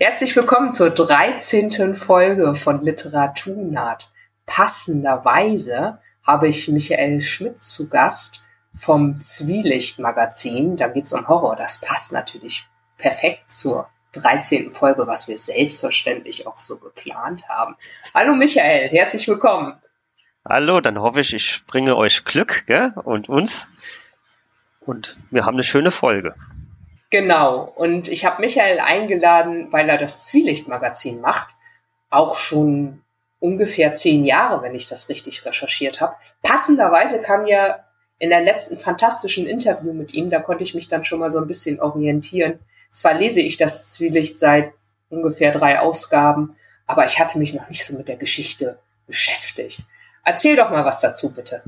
Herzlich willkommen zur 13. Folge von Literaturnaht. Passenderweise habe ich Michael Schmidt zu Gast vom Zwielicht-Magazin. Da geht es um Horror. Das passt natürlich perfekt zur 13. Folge, was wir selbstverständlich auch so geplant haben. Hallo Michael, herzlich willkommen. Hallo, dann hoffe ich, ich bringe euch Glück gell? und uns. Und wir haben eine schöne Folge. Genau. Und ich habe Michael eingeladen, weil er das Zwielicht-Magazin macht. Auch schon ungefähr zehn Jahre, wenn ich das richtig recherchiert habe. Passenderweise kam ja in der letzten fantastischen Interview mit ihm, da konnte ich mich dann schon mal so ein bisschen orientieren. Zwar lese ich das Zwielicht seit ungefähr drei Ausgaben, aber ich hatte mich noch nicht so mit der Geschichte beschäftigt. Erzähl doch mal was dazu, bitte.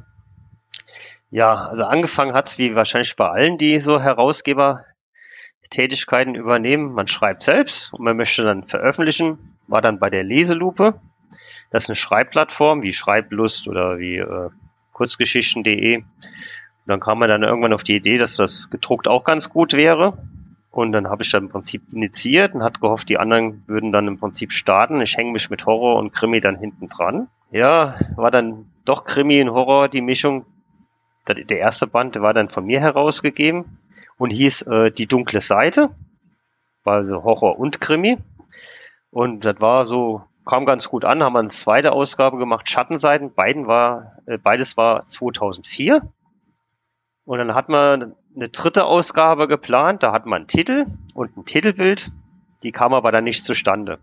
Ja, also angefangen hat es wie wahrscheinlich bei allen, die so Herausgeber Tätigkeiten übernehmen. Man schreibt selbst und man möchte dann veröffentlichen. War dann bei der Leselupe. Das ist eine Schreibplattform wie Schreiblust oder wie äh, kurzgeschichten.de. Dann kam man dann irgendwann auf die Idee, dass das gedruckt auch ganz gut wäre. Und dann habe ich dann im Prinzip initiiert und hat gehofft, die anderen würden dann im Prinzip starten. Ich hänge mich mit Horror und Krimi dann hinten dran. Ja, war dann doch Krimi und Horror die Mischung. Der erste Band war dann von mir herausgegeben und hieß äh, Die dunkle Seite. War also Horror und Krimi. Und das war so, kam ganz gut an, haben wir eine zweite Ausgabe gemacht, Schattenseiten. Beiden war, äh, beides war 2004. Und dann hat man eine dritte Ausgabe geplant, da hat man einen Titel und ein Titelbild. Die kam aber dann nicht zustande.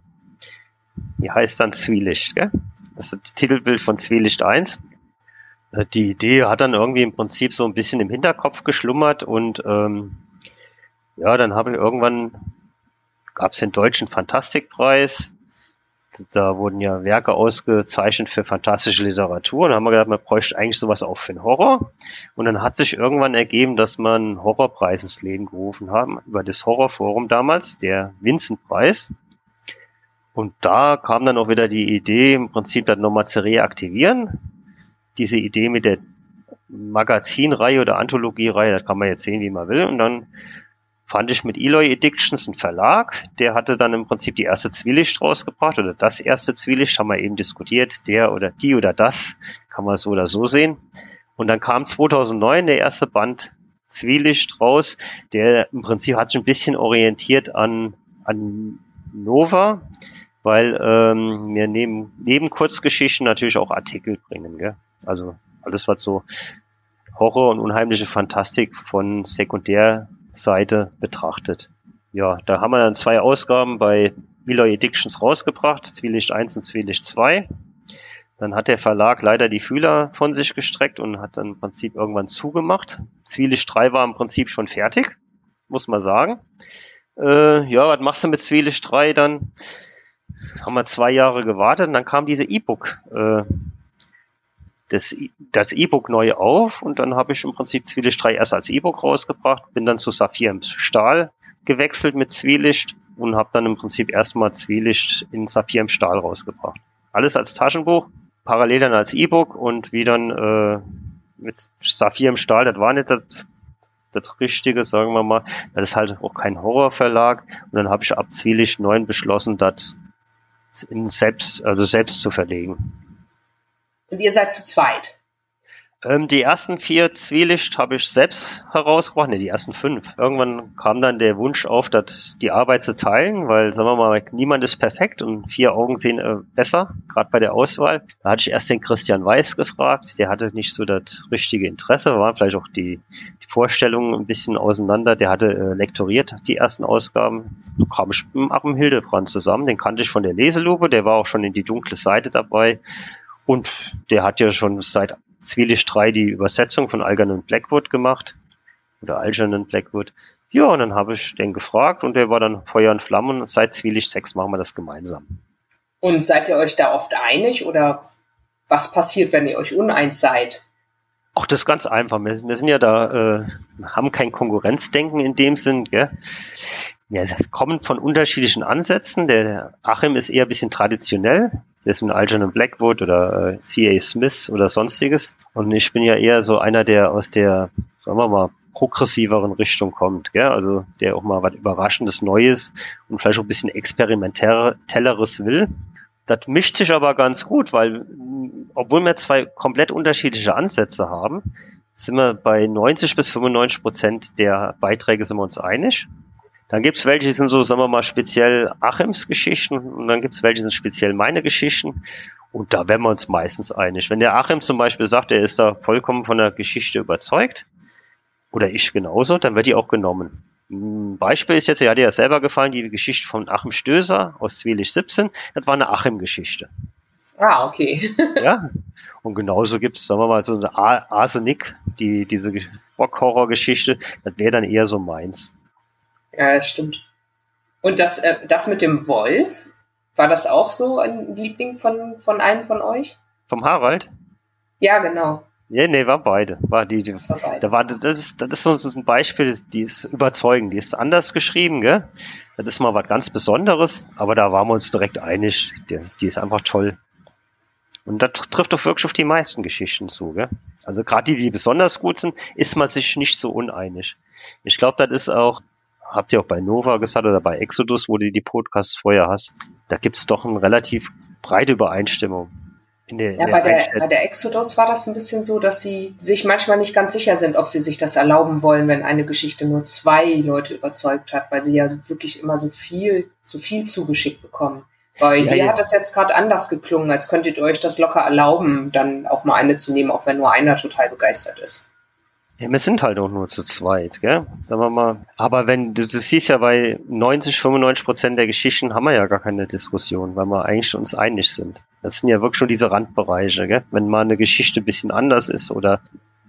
Die heißt dann Zwielicht, gell? Das ist das Titelbild von Zwielicht 1. Äh, die Idee hat dann irgendwie im Prinzip so ein bisschen im Hinterkopf geschlummert und ähm, ja, dann habe ich irgendwann gab es den deutschen Fantastikpreis. Da wurden ja Werke ausgezeichnet für fantastische Literatur und dann haben wir gedacht, man bräuchte eigentlich sowas auch für den Horror. Und dann hat sich irgendwann ergeben, dass man Horrorpreis ins Leben gerufen haben über das Horrorforum damals, der Vincent-Preis. Und da kam dann auch wieder die Idee, im Prinzip das nochmal zu reaktivieren diese Idee mit der Magazinreihe oder Anthologiereihe, das kann man jetzt sehen, wie man will. Und dann fand ich mit Eloy Addictions einen Verlag, der hatte dann im Prinzip die erste Zwielicht rausgebracht oder das erste Zwielicht, haben wir eben diskutiert, der oder die oder das, kann man so oder so sehen. Und dann kam 2009 der erste Band Zwielicht raus, der im Prinzip hat sich ein bisschen orientiert an, an Nova, weil ähm, wir neben, neben Kurzgeschichten natürlich auch Artikel bringen. Gell? Also alles, was so Horror und unheimliche Fantastik von Sekundärseite betrachtet. Ja, da haben wir dann zwei Ausgaben bei Eloy Addictions rausgebracht, Zwielicht 1 und Zwielicht 2. Dann hat der Verlag leider die Fühler von sich gestreckt und hat dann im Prinzip irgendwann zugemacht. Zwielicht 3 war im Prinzip schon fertig, muss man sagen. Äh, ja, was machst du mit Zwielicht 3 dann? Haben wir zwei Jahre gewartet und dann kam diese E-Book äh, das das E-Book neu auf und dann habe ich im Prinzip Zwielicht 3 erst als E-Book rausgebracht, bin dann zu Saphir im Stahl gewechselt mit Zwielicht und habe dann im Prinzip erstmal Zwielicht in Saphir im Stahl rausgebracht. Alles als Taschenbuch, parallel dann als E-Book und wie dann äh, mit Saphir im Stahl, das war nicht das, das Richtige, sagen wir mal. Das ist halt auch kein Horrorverlag. Und dann habe ich ab Zwielicht 9 beschlossen, das in selbst, also selbst zu verlegen. Und ihr seid zu zweit. Ähm, die ersten vier Zwielicht habe ich selbst herausgebracht, ne, die ersten fünf. Irgendwann kam dann der Wunsch auf, dass die Arbeit zu teilen, weil, sagen wir mal, niemand ist perfekt und vier Augen sehen äh, besser, gerade bei der Auswahl. Da hatte ich erst den Christian Weiß gefragt, der hatte nicht so das richtige Interesse, war vielleicht auch die, die Vorstellungen ein bisschen auseinander. Der hatte äh, lektoriert die ersten Ausgaben. Da kam ich mit Achim Hildebrand zusammen, den kannte ich von der Leselupe, der war auch schon in die dunkle Seite dabei. Und der hat ja schon seit Zwielicht 3 die Übersetzung von Algernon Blackwood gemacht. Oder Algernon Blackwood. Ja, und dann habe ich den gefragt und der war dann Feuer und Flammen. Und seit Zwielicht 6 machen wir das gemeinsam. Und seid ihr euch da oft einig oder was passiert, wenn ihr euch uneins seid? Ach, das ist ganz einfach. Wir, wir sind ja da, äh, haben kein Konkurrenzdenken in dem Sinn. Gell? Ja, kommen von unterschiedlichen Ansätzen. Der Achim ist eher ein bisschen traditionell. Der ist ein Algernon Blackwood oder äh, C.A. Smith oder sonstiges. Und ich bin ja eher so einer, der aus der, sagen wir mal, progressiveren Richtung kommt, gell? also der auch mal was Überraschendes Neues und vielleicht auch ein bisschen experimentelleres will. Das mischt sich aber ganz gut, weil obwohl wir zwei komplett unterschiedliche Ansätze haben, sind wir bei 90 bis 95 Prozent der Beiträge sind wir uns einig. Dann gibt's welche, die sind so, sagen wir mal, speziell Achims Geschichten und dann gibt's welche, die sind speziell meine Geschichten. Und da werden wir uns meistens einig. Wenn der Achim zum Beispiel sagt, er ist da vollkommen von der Geschichte überzeugt, oder ich genauso, dann wird die auch genommen. Ein Beispiel ist jetzt, er hat ja selber gefallen, die Geschichte von Achim Stößer aus Zwielig 17, das war eine Achim-Geschichte. Ah, okay. ja, und genauso gibt es, sagen wir mal, so eine Arsenik, die, diese Rock-Horror-Geschichte, das wäre dann eher so meins. Ja, das stimmt. Und das, äh, das mit dem Wolf, war das auch so ein Liebling von, von einem von euch? Vom Harald? Ja, genau. Ja, nee, war beide. War die, die das war beide. Da war, das, ist, das ist so ein Beispiel, die ist überzeugend, die ist anders geschrieben, gell? Das ist mal was ganz Besonderes, aber da waren wir uns direkt einig, die, die ist einfach toll. Und das trifft doch wirklich auf die meisten Geschichten zu, gell? Also gerade die, die besonders gut sind, ist man sich nicht so uneinig. Ich glaube, das ist auch habt ihr auch bei Nova gesagt oder bei Exodus, wo du die Podcasts vorher hast, da gibt es doch eine relativ breite Übereinstimmung. In der, ja, in der bei, der, bei der Exodus war das ein bisschen so, dass sie sich manchmal nicht ganz sicher sind, ob sie sich das erlauben wollen, wenn eine Geschichte nur zwei Leute überzeugt hat, weil sie ja wirklich immer so viel, so viel zugeschickt bekommen. Bei ja, dir ja. hat das jetzt gerade anders geklungen, als könntet ihr euch das locker erlauben, dann auch mal eine zu nehmen, auch wenn nur einer total begeistert ist. Ja, wir sind halt auch nur zu zweit, gell? Sagen wir mal. Aber wenn, du, du siehst ja bei 90, 95 Prozent der Geschichten haben wir ja gar keine Diskussion, weil wir eigentlich uns einig sind. Das sind ja wirklich schon diese Randbereiche, gell? Wenn mal eine Geschichte ein bisschen anders ist oder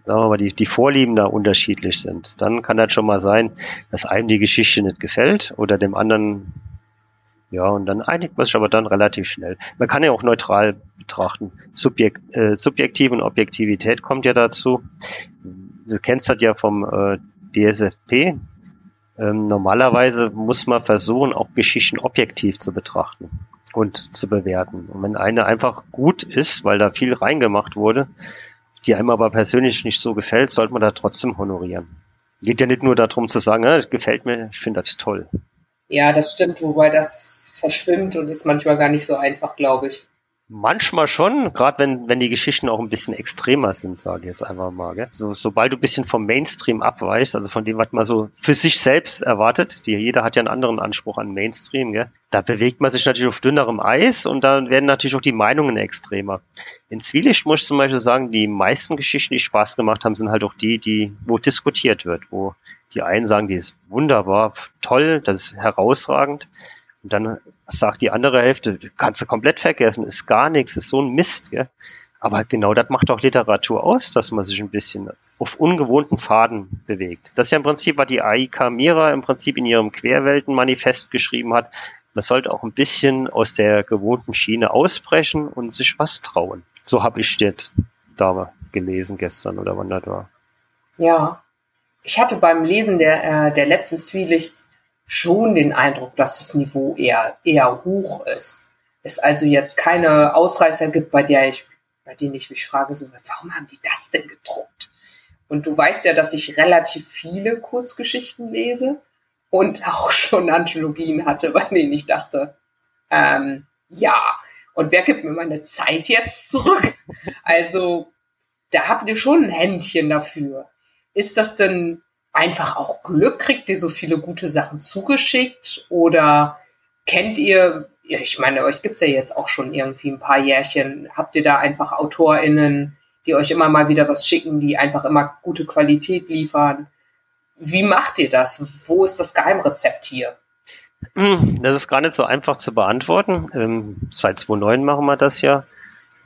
sagen wir mal, die, die Vorlieben da unterschiedlich sind, dann kann das schon mal sein, dass einem die Geschichte nicht gefällt oder dem anderen ja, und dann einigt man sich aber dann relativ schnell. Man kann ja auch neutral betrachten. Subjekt, äh, Subjektiv und Objektivität kommt ja dazu du kennst das ja vom äh, DSFP. Ähm, normalerweise muss man versuchen, auch Geschichten objektiv zu betrachten und zu bewerten. Und wenn eine einfach gut ist, weil da viel reingemacht wurde, die einem aber persönlich nicht so gefällt, sollte man da trotzdem honorieren. Geht ja nicht nur darum zu sagen, ja, das gefällt mir, ich finde das toll. Ja, das stimmt, wobei das verschwimmt und ist manchmal gar nicht so einfach, glaube ich. Manchmal schon, gerade wenn, wenn die Geschichten auch ein bisschen extremer sind, sage ich jetzt einfach mal. Gell? So, sobald du ein bisschen vom Mainstream abweichst, also von dem, was man so für sich selbst erwartet, die, jeder hat ja einen anderen Anspruch an Mainstream, gell? da bewegt man sich natürlich auf dünnerem Eis und dann werden natürlich auch die Meinungen extremer. In Zwielicht muss ich zum Beispiel sagen, die meisten Geschichten, die Spaß gemacht haben, sind halt auch die, die, wo diskutiert wird, wo die einen sagen, die ist wunderbar, toll, das ist herausragend. Und dann sagt die andere Hälfte, kannst du komplett vergessen, ist gar nichts, ist so ein Mist. Gell? Aber genau das macht auch Literatur aus, dass man sich ein bisschen auf ungewohnten Faden bewegt. Das ist ja im Prinzip, was die Aika Mira im Prinzip in ihrem Querweltenmanifest geschrieben hat. Man sollte auch ein bisschen aus der gewohnten Schiene ausbrechen und sich was trauen. So habe ich das da gelesen gestern oder wann das war. Ja, ich hatte beim Lesen der, äh, der letzten Zwielicht schon den Eindruck, dass das Niveau eher, eher hoch ist. Es also jetzt keine Ausreißer gibt, bei der ich, bei denen ich mich frage, so, warum haben die das denn gedruckt? Und du weißt ja, dass ich relativ viele Kurzgeschichten lese und auch schon Anthologien hatte, bei denen ich dachte, ähm, ja, und wer gibt mir meine Zeit jetzt zurück? Also, da habt ihr schon ein Händchen dafür. Ist das denn einfach auch Glück? Kriegt ihr so viele gute Sachen zugeschickt? Oder kennt ihr, ich meine, euch gibt's ja jetzt auch schon irgendwie ein paar Jährchen, habt ihr da einfach AutorInnen, die euch immer mal wieder was schicken, die einfach immer gute Qualität liefern? Wie macht ihr das? Wo ist das Geheimrezept hier? Hm, das ist gar nicht so einfach zu beantworten. Ähm, seit 2009 machen wir das ja.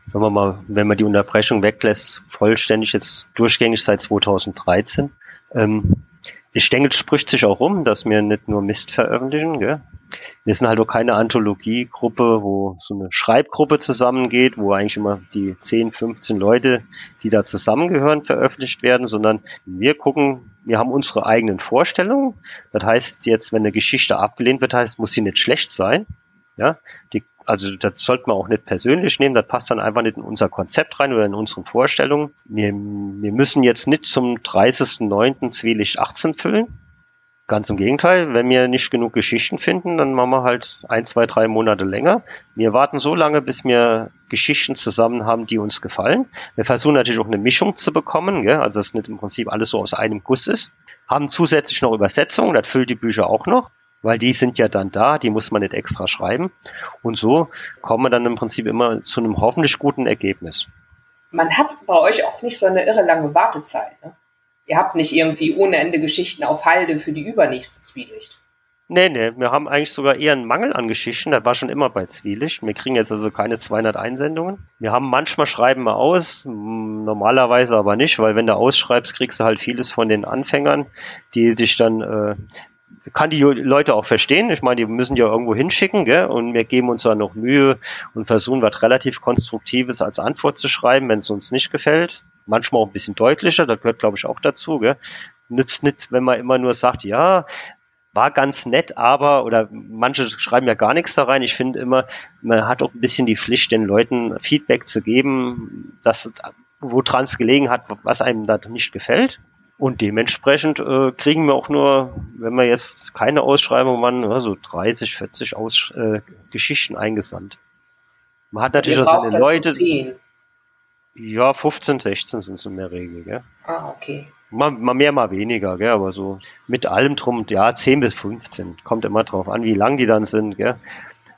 Sagen wir mal, wenn man die Unterbrechung weglässt, vollständig jetzt durchgängig seit 2013. Ähm, ich denke, es spricht sich auch rum, dass wir nicht nur Mist veröffentlichen. Gell? Wir sind halt auch keine Anthologiegruppe, wo so eine Schreibgruppe zusammengeht, wo eigentlich immer die 10, 15 Leute, die da zusammengehören, veröffentlicht werden, sondern wir gucken, wir haben unsere eigenen Vorstellungen. Das heißt jetzt, wenn eine Geschichte abgelehnt wird, heißt, muss sie nicht schlecht sein. Ja, die Also das sollte man auch nicht persönlich nehmen, das passt dann einfach nicht in unser Konzept rein oder in unseren Vorstellungen. Wir, wir müssen jetzt nicht zum 30.09. Zwielicht 18 füllen. Ganz im Gegenteil, wenn wir nicht genug Geschichten finden, dann machen wir halt ein, zwei, drei Monate länger. Wir warten so lange, bis wir Geschichten zusammen haben, die uns gefallen. Wir versuchen natürlich auch eine Mischung zu bekommen, gell? also dass nicht im Prinzip alles so aus einem Guss ist. Haben zusätzlich noch Übersetzungen, das füllt die Bücher auch noch weil die sind ja dann da, die muss man nicht extra schreiben. Und so kommen wir dann im Prinzip immer zu einem hoffentlich guten Ergebnis. Man hat bei euch auch nicht so eine irre lange Wartezeit. Ne? Ihr habt nicht irgendwie ohne Ende Geschichten auf Halde für die übernächste Zwielicht. Nee, nee, wir haben eigentlich sogar eher einen Mangel an Geschichten. Das war schon immer bei Zwielicht. Wir kriegen jetzt also keine 200 Einsendungen. Wir haben manchmal schreiben wir aus, normalerweise aber nicht, weil wenn du ausschreibst, kriegst du halt vieles von den Anfängern, die dich dann äh, kann die Leute auch verstehen. Ich meine, die müssen ja irgendwo hinschicken, gell? und wir geben uns da noch Mühe und versuchen was relativ Konstruktives als Antwort zu schreiben, wenn es uns nicht gefällt. Manchmal auch ein bisschen deutlicher, das gehört, glaube ich, auch dazu. Gell? Nützt nicht, wenn man immer nur sagt, ja, war ganz nett, aber, oder manche schreiben ja gar nichts da rein. Ich finde immer, man hat auch ein bisschen die Pflicht, den Leuten Feedback zu geben, dass woran es gelegen hat, was einem da nicht gefällt. Und dementsprechend äh, kriegen wir auch nur, wenn wir jetzt keine Ausschreibung machen, ja, so 30, 40 Aus, äh, Geschichten eingesandt. Man hat natürlich auch seine Leute. 10. Ja, 15, 16 sind es in der Regel, gell? Ah, okay. Mal, mal mehr, mal weniger, gell? Aber so mit allem drum, ja, 10 bis 15. Kommt immer drauf an, wie lang die dann sind, gell?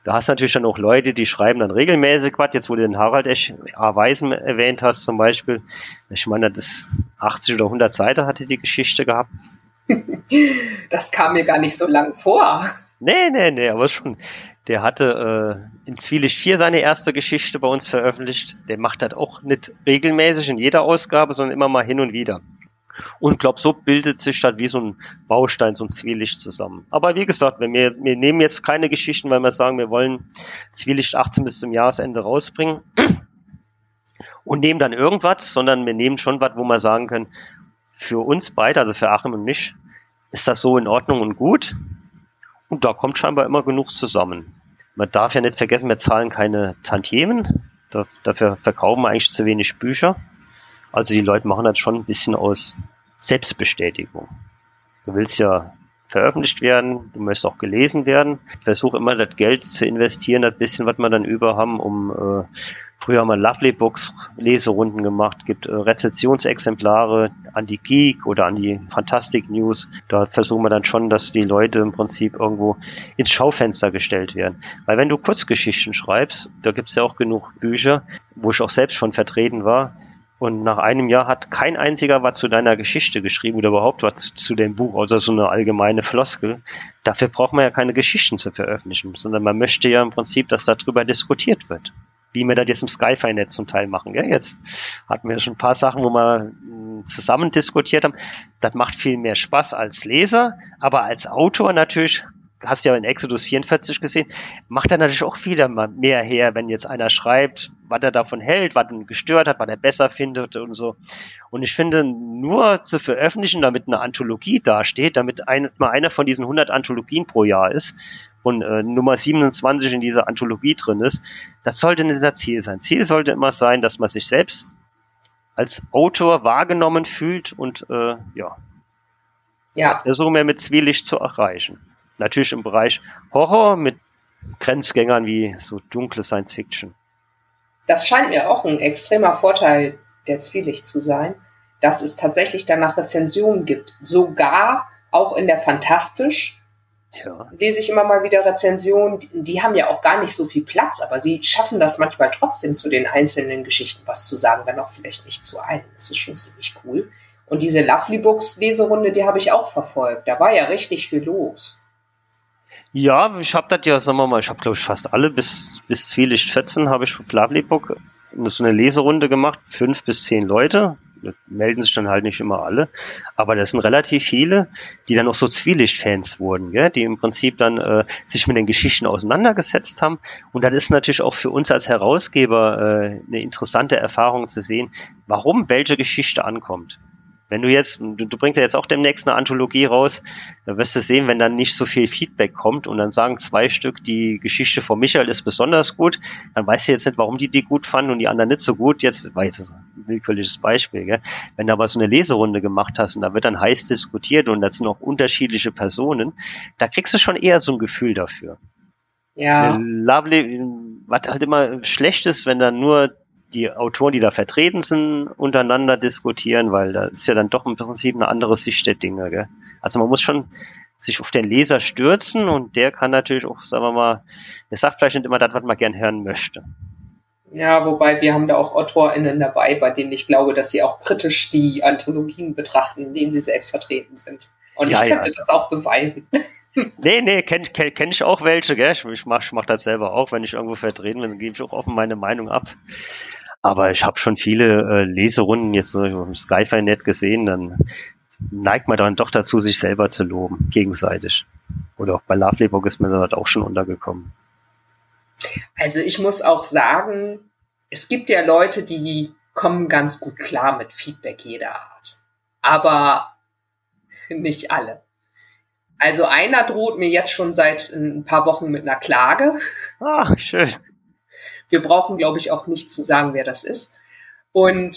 Du hast natürlich dann auch Leute, die schreiben dann regelmäßig was. Jetzt, wo du den Harald Esch A. Weisen erwähnt hast, zum Beispiel. Ich meine, das 80 oder 100 Seiten hatte die Geschichte gehabt. Das kam mir gar nicht so lang vor. Nee, nee, nee, aber schon. Der hatte äh, in Zwielicht 4 seine erste Geschichte bei uns veröffentlicht. Der macht das auch nicht regelmäßig in jeder Ausgabe, sondern immer mal hin und wieder. Und glaube, so bildet sich das wie so ein Baustein, so ein Zwielicht zusammen. Aber wie gesagt, wenn wir, wir nehmen jetzt keine Geschichten, weil wir sagen, wir wollen Zwielicht 18 bis zum Jahresende rausbringen und nehmen dann irgendwas, sondern wir nehmen schon was, wo wir sagen können, für uns beide, also für Achim und mich, ist das so in Ordnung und gut. Und da kommt scheinbar immer genug zusammen. Man darf ja nicht vergessen, wir zahlen keine Tantiemen. dafür verkaufen wir eigentlich zu wenig Bücher. Also die Leute machen das schon ein bisschen aus Selbstbestätigung. Du willst ja veröffentlicht werden, du möchtest auch gelesen werden. Ich versuche immer das Geld zu investieren, das bisschen, was wir dann über haben, um äh, früher haben wir Lovely Books Leserunden gemacht, gibt äh, Rezessionsexemplare an die Geek oder an die Fantastic News. Da versuchen wir dann schon, dass die Leute im Prinzip irgendwo ins Schaufenster gestellt werden. Weil wenn du Kurzgeschichten schreibst, da gibt es ja auch genug Bücher, wo ich auch selbst schon vertreten war, und nach einem Jahr hat kein einziger was zu deiner Geschichte geschrieben oder überhaupt was zu dem Buch, außer so eine allgemeine Floskel. Dafür braucht man ja keine Geschichten zu veröffentlichen, sondern man möchte ja im Prinzip, dass darüber diskutiert wird. Wie wir das jetzt im Skyfi-Net zum Teil machen. Gell? Jetzt hatten wir schon ein paar Sachen, wo wir hm, zusammen diskutiert haben. Das macht viel mehr Spaß als Leser, aber als Autor natürlich hast ja in Exodus 44 gesehen, macht er natürlich auch wieder mal mehr her, wenn jetzt einer schreibt, was er davon hält, was ihn gestört hat, was er besser findet und so. Und ich finde, nur zu veröffentlichen, damit eine Anthologie dasteht, damit ein, mal einer von diesen 100 Anthologien pro Jahr ist und äh, Nummer 27 in dieser Anthologie drin ist, das sollte nicht das Ziel sein. Ziel sollte immer sein, dass man sich selbst als Autor wahrgenommen fühlt und äh, ja, ja. versuchen wir mit Zwielicht zu erreichen. Natürlich im Bereich Horror mit Grenzgängern wie so dunkle Science Fiction. Das scheint mir auch ein extremer Vorteil der Zwielicht zu sein, dass es tatsächlich danach Rezensionen gibt. Sogar auch in der Fantastisch ja. lese ich immer mal wieder Rezensionen. Die, die haben ja auch gar nicht so viel Platz, aber sie schaffen das manchmal trotzdem zu den einzelnen Geschichten was zu sagen, wenn auch vielleicht nicht zu allen. Das ist schon ziemlich cool. Und diese Lovely Books Leserunde, die habe ich auch verfolgt. Da war ja richtig viel los. Ja, ich habe das ja, sagen wir mal, ich habe glaube ich fast alle bis bis Zwielicht 14 habe ich für Plavlebook so eine Leserunde gemacht, fünf bis zehn Leute. Melden sich dann halt nicht immer alle, aber das sind relativ viele, die dann auch so Zwielicht-Fans wurden, gell? die im Prinzip dann äh, sich mit den Geschichten auseinandergesetzt haben. Und das ist natürlich auch für uns als Herausgeber äh, eine interessante Erfahrung zu sehen, warum welche Geschichte ankommt. Wenn du jetzt, du, du bringst ja jetzt auch demnächst eine Anthologie raus, da wirst du sehen, wenn dann nicht so viel Feedback kommt und dann sagen zwei Stück, die Geschichte von Michael ist besonders gut, dann weißt du jetzt nicht, warum die die gut fanden und die anderen nicht so gut. Jetzt war jetzt ein willkürliches Beispiel. Gell? Wenn du aber so eine Leserunde gemacht hast und da wird dann heiß diskutiert und das sind auch unterschiedliche Personen, da kriegst du schon eher so ein Gefühl dafür. Ja. Lovely, was halt immer schlecht ist, wenn dann nur die Autoren, die da vertreten sind, untereinander diskutieren, weil da ist ja dann doch im Prinzip eine andere Sicht der Dinge. Gell? Also man muss schon sich auf den Leser stürzen und der kann natürlich auch, sagen wir mal, der sagt vielleicht nicht immer das, was man gern hören möchte. Ja, wobei wir haben da auch AutorInnen dabei, bei denen ich glaube, dass sie auch kritisch die Anthologien betrachten, in denen sie selbst vertreten sind. Und ja, ich könnte ja. das auch beweisen. nee, nee, kenne kenn, kenn ich auch welche, gell? Ich mach, ich mach das selber auch, wenn ich irgendwo vertreten bin, dann gebe ich auch offen meine Meinung ab. Aber ich habe schon viele äh, Leserunden jetzt so im Skyfi-Net gesehen, dann neigt man dann doch dazu, sich selber zu loben, gegenseitig. Oder auch bei Lovelebook ist mir das auch schon untergekommen. Also ich muss auch sagen, es gibt ja Leute, die kommen ganz gut klar mit Feedback jeder Art. Aber nicht alle. Also einer droht mir jetzt schon seit ein paar Wochen mit einer Klage. Ach, schön. Wir brauchen, glaube ich, auch nicht zu sagen, wer das ist. Und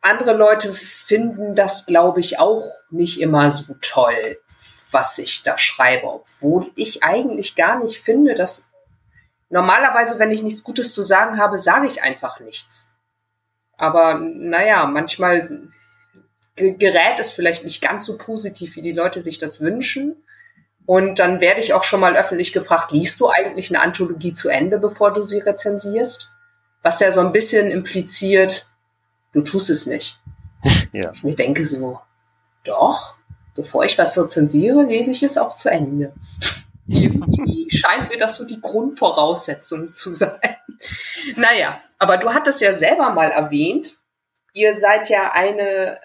andere Leute finden das, glaube ich, auch nicht immer so toll, was ich da schreibe, obwohl ich eigentlich gar nicht finde, dass normalerweise, wenn ich nichts Gutes zu sagen habe, sage ich einfach nichts. Aber naja, manchmal gerät es vielleicht nicht ganz so positiv, wie die Leute sich das wünschen. Und dann werde ich auch schon mal öffentlich gefragt, liest du eigentlich eine Anthologie zu Ende, bevor du sie rezensierst? Was ja so ein bisschen impliziert, du tust es nicht. Ja. Ich mir denke so, doch, bevor ich was rezensiere, lese ich es auch zu Ende. Irgendwie scheint mir das so die Grundvoraussetzung zu sein. Naja, aber du hattest ja selber mal erwähnt, ihr seid ja eine,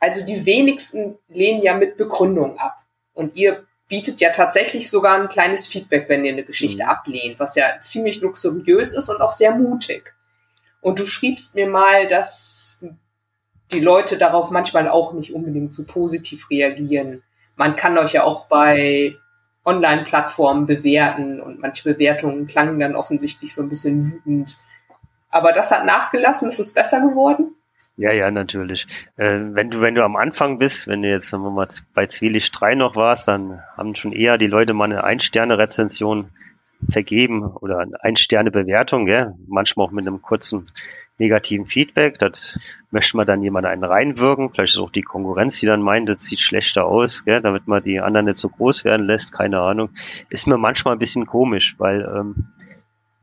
also die wenigsten lehnen ja mit Begründung ab. Und ihr bietet ja tatsächlich sogar ein kleines Feedback, wenn ihr eine Geschichte mhm. ablehnt, was ja ziemlich luxuriös ist und auch sehr mutig. Und du schriebst mir mal, dass die Leute darauf manchmal auch nicht unbedingt so positiv reagieren. Man kann euch ja auch bei Online-Plattformen bewerten und manche Bewertungen klangen dann offensichtlich so ein bisschen wütend. Aber das hat nachgelassen, ist es besser geworden? Ja, ja, natürlich. Äh, wenn du, wenn du am Anfang bist, wenn du jetzt sagen wir mal, bei Zwielicht 3 noch warst, dann haben schon eher die Leute mal eine Ein-Sterne-Rezension vergeben oder eine Ein-Sterne-Bewertung, gell? manchmal auch mit einem kurzen negativen Feedback. Das möchte man dann jemand einen reinwirken. Vielleicht ist auch die Konkurrenz, die dann meint, das sieht schlechter aus, gell? damit man die anderen nicht so groß werden lässt, keine Ahnung. Ist mir manchmal ein bisschen komisch, weil ähm,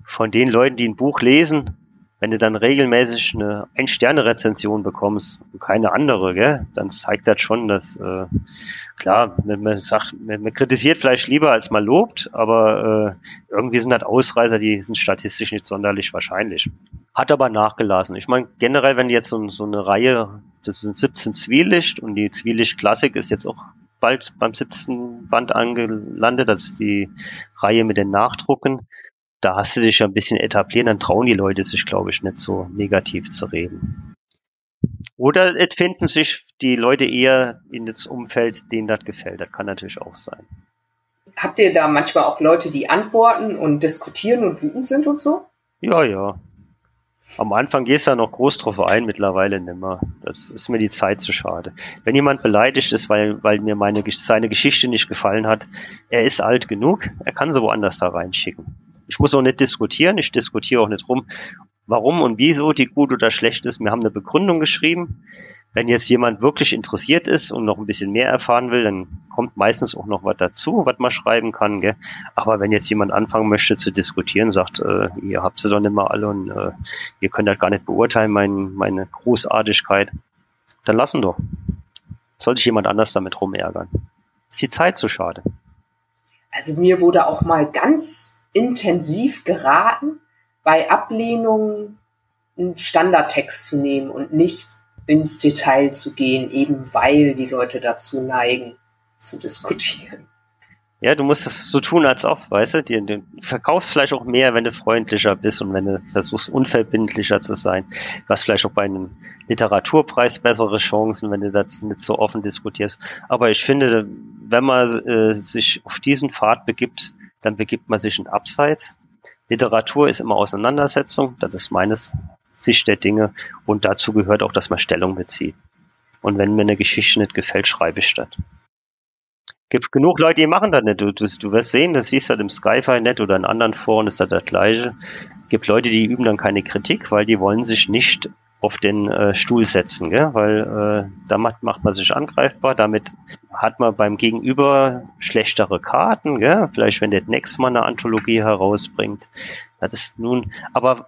von den Leuten, die ein Buch lesen, wenn du dann regelmäßig eine Ein-Sterne-Rezension bekommst und keine andere, gell, dann zeigt das schon, dass äh, klar, man, sagt, man, kritisiert vielleicht lieber als man lobt, aber äh, irgendwie sind das Ausreißer, die sind statistisch nicht sonderlich wahrscheinlich. Hat aber nachgelassen. Ich meine, generell, wenn jetzt so, so eine Reihe, das sind 17 Zwielicht und die Zwielicht Klassik ist jetzt auch bald beim 17. Band angelandet, das ist die Reihe mit den Nachdrucken da hast du dich ja ein bisschen etabliert, dann trauen die Leute sich, glaube ich, nicht so negativ zu reden. Oder es finden sich die Leute eher in das Umfeld, denen das gefällt. Das kann natürlich auch sein. Habt ihr da manchmal auch Leute, die antworten und diskutieren und wütend sind und so? Ja, ja. Am Anfang gehst du ja noch groß drauf ein, mittlerweile nimmer. Das ist mir die Zeit zu schade. Wenn jemand beleidigt ist, weil, weil mir meine, seine Geschichte nicht gefallen hat, er ist alt genug, er kann sie woanders da reinschicken. Ich muss auch nicht diskutieren, ich diskutiere auch nicht rum, warum und wieso die gut oder schlecht ist. Wir haben eine Begründung geschrieben. Wenn jetzt jemand wirklich interessiert ist und noch ein bisschen mehr erfahren will, dann kommt meistens auch noch was dazu, was man schreiben kann. Gell? Aber wenn jetzt jemand anfangen möchte zu diskutieren, sagt, äh, ihr habt sie doch nicht mal alle und äh, ihr könnt das gar nicht beurteilen, mein, meine Großartigkeit, dann lassen doch. Soll sich jemand anders damit rumärgern? Ist die Zeit zu schade? Also mir wurde auch mal ganz intensiv geraten, bei Ablehnungen einen Standardtext zu nehmen und nicht ins Detail zu gehen, eben weil die Leute dazu neigen, zu diskutieren. Ja, du musst so tun, als ob, weißt du, du, verkaufst vielleicht auch mehr, wenn du freundlicher bist und wenn du versuchst, unverbindlicher zu sein. Du hast vielleicht auch bei einem Literaturpreis bessere Chancen, wenn du das nicht so offen diskutierst. Aber ich finde, wenn man äh, sich auf diesen Pfad begibt, dann begibt man sich in Abseits. Literatur ist immer Auseinandersetzung, das ist meines Sicht der Dinge und dazu gehört auch, dass man Stellung bezieht. Und wenn mir eine Geschichte nicht gefällt, schreibe ich das gibt genug Leute, die machen das nicht. Du, du, du wirst sehen, das siehst du halt im Skyfi net oder in anderen Foren ist das das gleiche. gibt Leute, die üben dann keine Kritik, weil die wollen sich nicht auf den äh, Stuhl setzen, gell? weil äh, damit macht man sich angreifbar, damit hat man beim Gegenüber schlechtere Karten, gell? vielleicht wenn der nächste Mal eine Anthologie herausbringt. Das ist nun, aber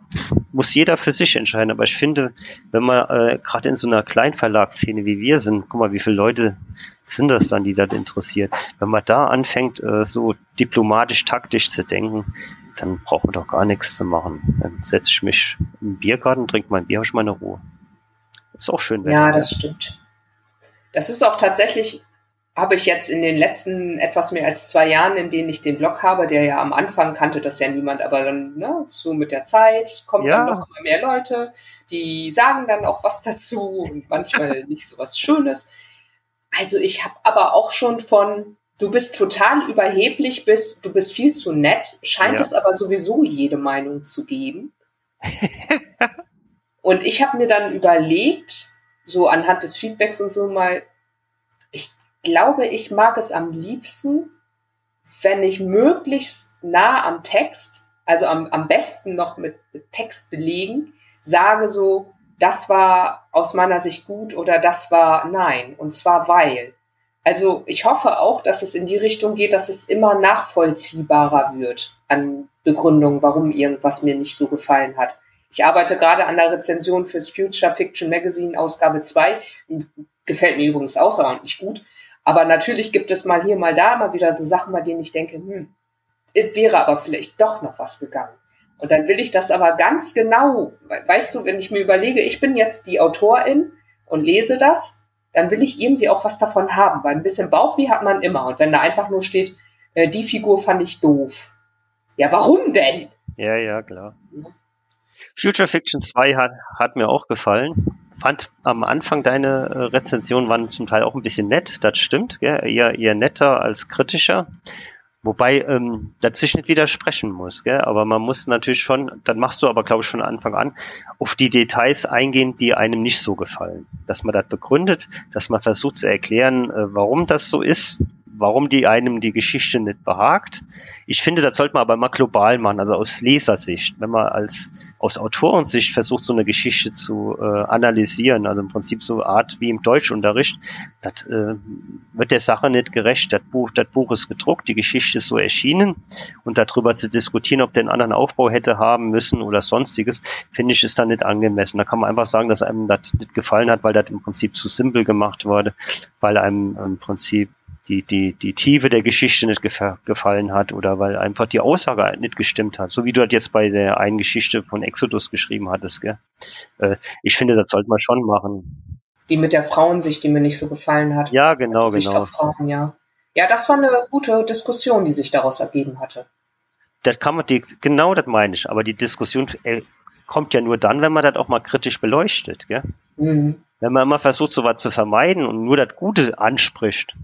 muss jeder für sich entscheiden. Aber ich finde, wenn man äh, gerade in so einer Kleinverlagsszene wie wir sind, guck mal, wie viele Leute sind das dann, die das interessiert. Wenn man da anfängt, äh, so diplomatisch, taktisch zu denken, dann braucht man doch gar nichts zu machen. Dann setze ich mich im Biergarten, trinke mein Bier, habe ich meine Ruhe. Ist auch schön. Wetter, ja, das stimmt. Das ist auch tatsächlich, habe ich jetzt in den letzten etwas mehr als zwei Jahren, in denen ich den Blog habe, der ja am Anfang kannte das ja niemand, aber dann ne, so mit der Zeit kommen ja. dann noch immer mehr Leute, die sagen dann auch was dazu und manchmal nicht so was Schönes. Also ich habe aber auch schon von du bist total überheblich, bist, du bist viel zu nett, scheint ja. es aber sowieso jede Meinung zu geben. und ich habe mir dann überlegt, so anhand des Feedbacks und so mal, ich glaube, ich mag es am liebsten, wenn ich möglichst nah am Text, also am, am besten noch mit Text belegen, sage so, das war aus meiner Sicht gut oder das war nein. Und zwar weil. Also ich hoffe auch, dass es in die Richtung geht, dass es immer nachvollziehbarer wird an Begründungen, warum irgendwas mir nicht so gefallen hat. Ich arbeite gerade an der Rezension fürs Future Fiction Magazine Ausgabe 2. Gefällt mir übrigens außerordentlich gut. Aber natürlich gibt es mal hier, mal da, mal wieder so Sachen, bei denen ich denke, hm, es wäre aber vielleicht doch noch was gegangen. Und dann will ich das aber ganz genau, weißt du, wenn ich mir überlege, ich bin jetzt die Autorin und lese das dann will ich irgendwie auch was davon haben, weil ein bisschen Bauchweh hat man immer. Und wenn da einfach nur steht, äh, die Figur fand ich doof. Ja, warum denn? Ja, ja, klar. Future Fiction 2 hat, hat mir auch gefallen. Fand am Anfang deine äh, Rezensionen waren zum Teil auch ein bisschen nett, das stimmt, gell? Eher, eher netter als kritischer. Wobei ähm, dazwischen nicht widersprechen muss, gell? aber man muss natürlich schon, dann machst du aber, glaube ich, von Anfang an, auf die Details eingehen, die einem nicht so gefallen. Dass man das begründet, dass man versucht zu erklären, äh, warum das so ist warum die einem die Geschichte nicht behagt. Ich finde, das sollte man aber mal global machen, also aus Lesersicht. Wenn man als aus Autorensicht versucht, so eine Geschichte zu äh, analysieren, also im Prinzip so Art wie im Deutschunterricht, das äh, wird der Sache nicht gerecht. Das Buch, das Buch ist gedruckt, die Geschichte ist so erschienen und darüber zu diskutieren, ob der einen anderen Aufbau hätte haben müssen oder sonstiges, finde ich, ist dann nicht angemessen. Da kann man einfach sagen, dass einem das nicht gefallen hat, weil das im Prinzip zu simpel gemacht wurde, weil einem im Prinzip die, die, die Tiefe der Geschichte nicht gefallen hat oder weil einfach die Aussage nicht gestimmt hat. So wie du das jetzt bei der einen Geschichte von Exodus geschrieben hattest. Gell? Äh, ich finde, das sollte man schon machen. Die mit der Frauensicht, die mir nicht so gefallen hat. Ja, genau, also genau. Frauen, ja. ja, das war eine gute Diskussion, die sich daraus ergeben hatte. Das kann man, die, genau das meine ich. Aber die Diskussion äh, kommt ja nur dann, wenn man das auch mal kritisch beleuchtet. Gell? Mhm. Wenn man immer versucht, sowas zu vermeiden und nur das Gute anspricht,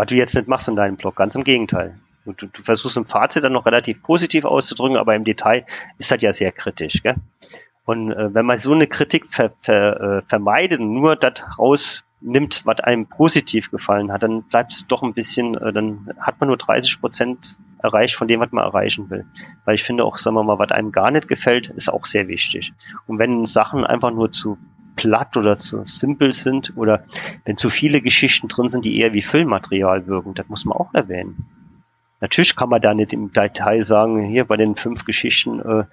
was du jetzt nicht machst in deinem Blog, ganz im Gegenteil. Du, du, versuchst im Fazit dann noch relativ positiv auszudrücken, aber im Detail ist das ja sehr kritisch. Gell? Und äh, wenn man so eine Kritik ver, ver, äh, vermeidet und nur das rausnimmt, was einem positiv gefallen hat, dann bleibt es doch ein bisschen, äh, dann hat man nur 30 Prozent erreicht von dem, was man erreichen will. Weil ich finde auch, sagen wir mal, was einem gar nicht gefällt, ist auch sehr wichtig. Und wenn Sachen einfach nur zu platt oder zu simpel sind oder wenn zu viele Geschichten drin sind, die eher wie Filmmaterial wirken. Das muss man auch erwähnen. Natürlich kann man da nicht im Detail sagen, hier bei den fünf Geschichten, äh,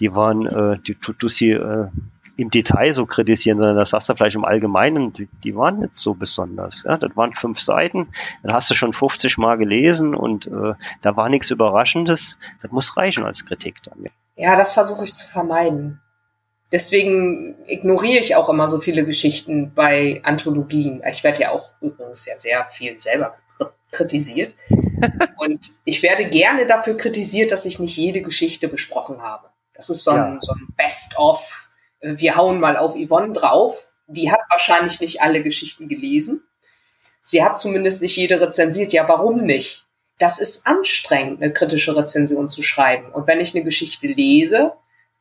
die waren, äh, die du sie äh, im Detail so kritisieren, sondern das sagst du vielleicht im Allgemeinen, die, die waren nicht so besonders. Ja? Das waren fünf Seiten, dann hast du schon 50 Mal gelesen und äh, da war nichts Überraschendes. Das muss reichen als Kritik dann. Ja, das versuche ich zu vermeiden. Deswegen ignoriere ich auch immer so viele Geschichten bei Anthologien. Ich werde ja auch übrigens ja sehr viel selber kritisiert. und ich werde gerne dafür kritisiert, dass ich nicht jede Geschichte besprochen habe. Das ist so ein, ja. so ein Best-of. Wir hauen mal auf Yvonne drauf. Die hat wahrscheinlich nicht alle Geschichten gelesen. Sie hat zumindest nicht jede rezensiert. Ja, warum nicht? Das ist anstrengend, eine kritische Rezension zu schreiben. Und wenn ich eine Geschichte lese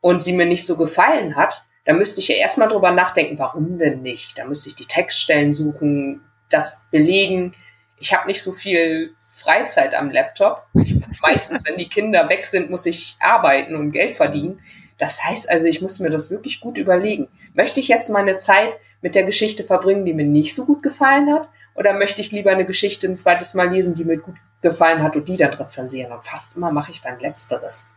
und sie mir nicht so gefallen hat, dann müsste ich ja erstmal drüber nachdenken, warum denn nicht? Da müsste ich die Textstellen suchen, das belegen. Ich habe nicht so viel Freizeit am Laptop. Meistens, wenn die Kinder weg sind, muss ich arbeiten und Geld verdienen. Das heißt also, ich muss mir das wirklich gut überlegen. Möchte ich jetzt meine Zeit mit der Geschichte verbringen, die mir nicht so gut gefallen hat? Oder möchte ich lieber eine Geschichte ein zweites Mal lesen, die mir gut gefallen hat und die dann rezensieren? Und fast immer mache ich dann Letzteres.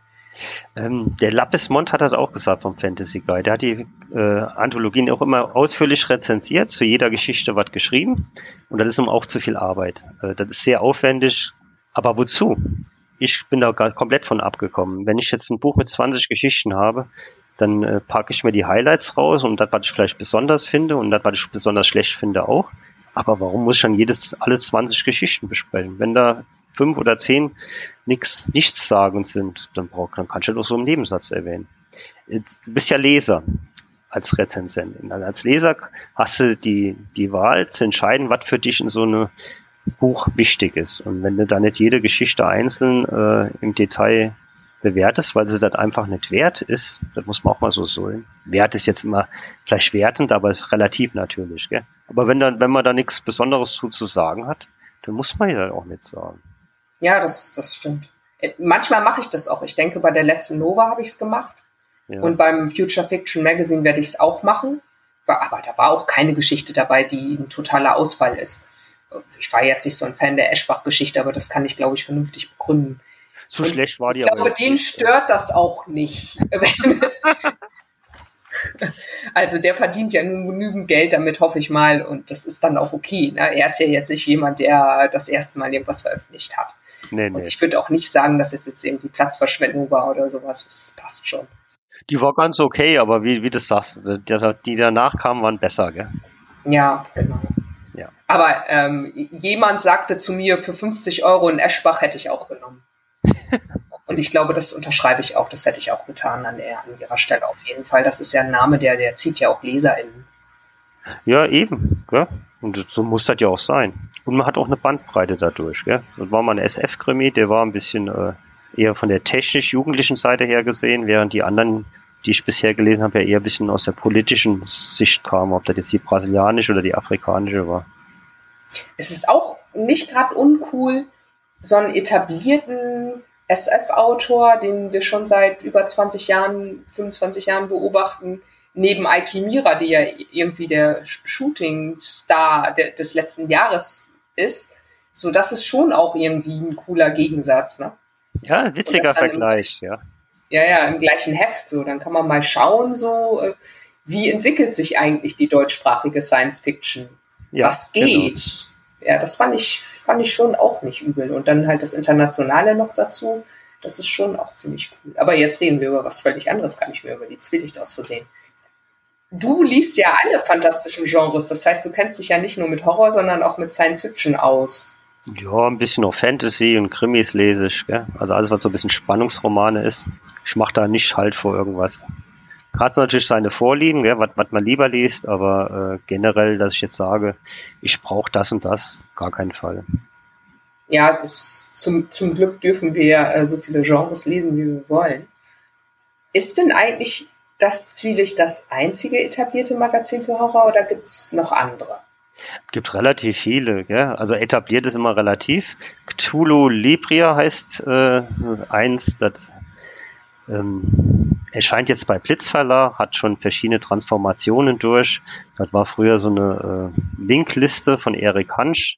Ähm, der Lapis Mont hat das auch gesagt vom Fantasy Guide. Der hat die äh, Anthologien auch immer ausführlich rezensiert, zu jeder Geschichte was geschrieben. Und das ist ihm auch zu viel Arbeit. Äh, das ist sehr aufwendig. Aber wozu? Ich bin da komplett von abgekommen. Wenn ich jetzt ein Buch mit 20 Geschichten habe, dann äh, packe ich mir die Highlights raus und das, was ich vielleicht besonders finde und das, was ich besonders schlecht finde, auch. Aber warum muss ich dann jedes, alle 20 Geschichten besprechen? Wenn da fünf oder zehn nichts sagen sind, dann, brauch, dann kannst du doch so einen Nebensatz erwähnen. Du bist ja Leser als Rezensentin. Also als Leser hast du die, die Wahl zu entscheiden, was für dich in so einem Buch wichtig ist. Und wenn du da nicht jede Geschichte einzeln äh, im Detail bewertest, weil sie das einfach nicht wert ist, das muss man auch mal so sehen. Wert ist jetzt immer vielleicht wertend, aber ist relativ natürlich. Gell? Aber wenn, dann, wenn man da nichts Besonderes zu, zu sagen hat, dann muss man ja auch nicht sagen. Ja, das, das stimmt. Äh, manchmal mache ich das auch. Ich denke, bei der letzten Nova habe ich es gemacht. Ja. Und beim Future Fiction Magazine werde ich es auch machen. Aber da war auch keine Geschichte dabei, die ein totaler Ausfall ist. Ich war jetzt nicht so ein Fan der Eschbach-Geschichte, aber das kann ich, glaube ich, vernünftig begründen. Zu Und schlecht war die ich aber. Ich glaube, den stört das auch nicht. also der verdient ja nun genügend Geld damit, hoffe ich mal. Und das ist dann auch okay. Ne? Er ist ja jetzt nicht jemand, der das erste Mal irgendwas veröffentlicht hat. Nee, nee. Und ich würde auch nicht sagen, dass es jetzt irgendwie Platzverschwendung war oder sowas. Das passt schon. Die war ganz okay, aber wie, wie du sagst, die, danach kamen, waren besser, gell? Ja, genau. Ja. Aber ähm, jemand sagte zu mir, für 50 Euro in Eschbach hätte ich auch genommen. Und ich glaube, das unterschreibe ich auch. Das hätte ich auch getan an, der, an ihrer Stelle auf jeden Fall. Das ist ja ein Name, der, der zieht ja auch LeserInnen. Ja, eben. Gell? Und so muss das ja auch sein. Und man hat auch eine Bandbreite dadurch. Gell? Und war mal ein SF-Krimi, der war ein bisschen äh, eher von der technisch-jugendlichen Seite her gesehen, während die anderen, die ich bisher gelesen habe, ja eher ein bisschen aus der politischen Sicht kamen, ob das jetzt die brasilianische oder die afrikanische war. Es ist auch nicht gerade uncool, so einen etablierten SF-Autor, den wir schon seit über 20 Jahren, 25 Jahren beobachten, neben Aiki die ja irgendwie der Shooting-Star des letzten Jahres ist, so das ist schon auch irgendwie ein cooler Gegensatz, ne? Ja, witziger Vergleich, im, ja. Ja, ja, im gleichen Heft, so. Dann kann man mal schauen, so, äh, wie entwickelt sich eigentlich die deutschsprachige Science Fiction? Ja, Was geht? Genau. Ja, das fand ich, fand ich schon auch nicht übel. Und dann halt das Internationale noch dazu. Das ist schon auch ziemlich cool. Aber jetzt reden wir über was völlig anderes, kann ich mir über die Zwielicht aus Versehen. Du liest ja alle fantastischen Genres. Das heißt, du kennst dich ja nicht nur mit Horror, sondern auch mit Science Fiction aus. Ja, ein bisschen auch Fantasy und Krimis lese ich. Gell? Also alles, was so ein bisschen Spannungsromane ist. Ich mache da nicht halt vor irgendwas. Hat natürlich seine Vorlieben, was, man lieber liest, aber äh, generell, dass ich jetzt sage, ich brauche das und das, gar keinen Fall. Ja, zum, zum Glück dürfen wir äh, so viele Genres lesen, wie wir wollen. Ist denn eigentlich das Zwielicht das einzige etablierte Magazin für Horror oder gibt es noch andere? Gibt relativ viele, gell? also etabliert ist immer relativ. Cthulhu Libria heißt äh, eins, das ähm, erscheint jetzt bei Blitzverlag, hat schon verschiedene Transformationen durch. Das war früher so eine äh, Linkliste von Erik Hansch,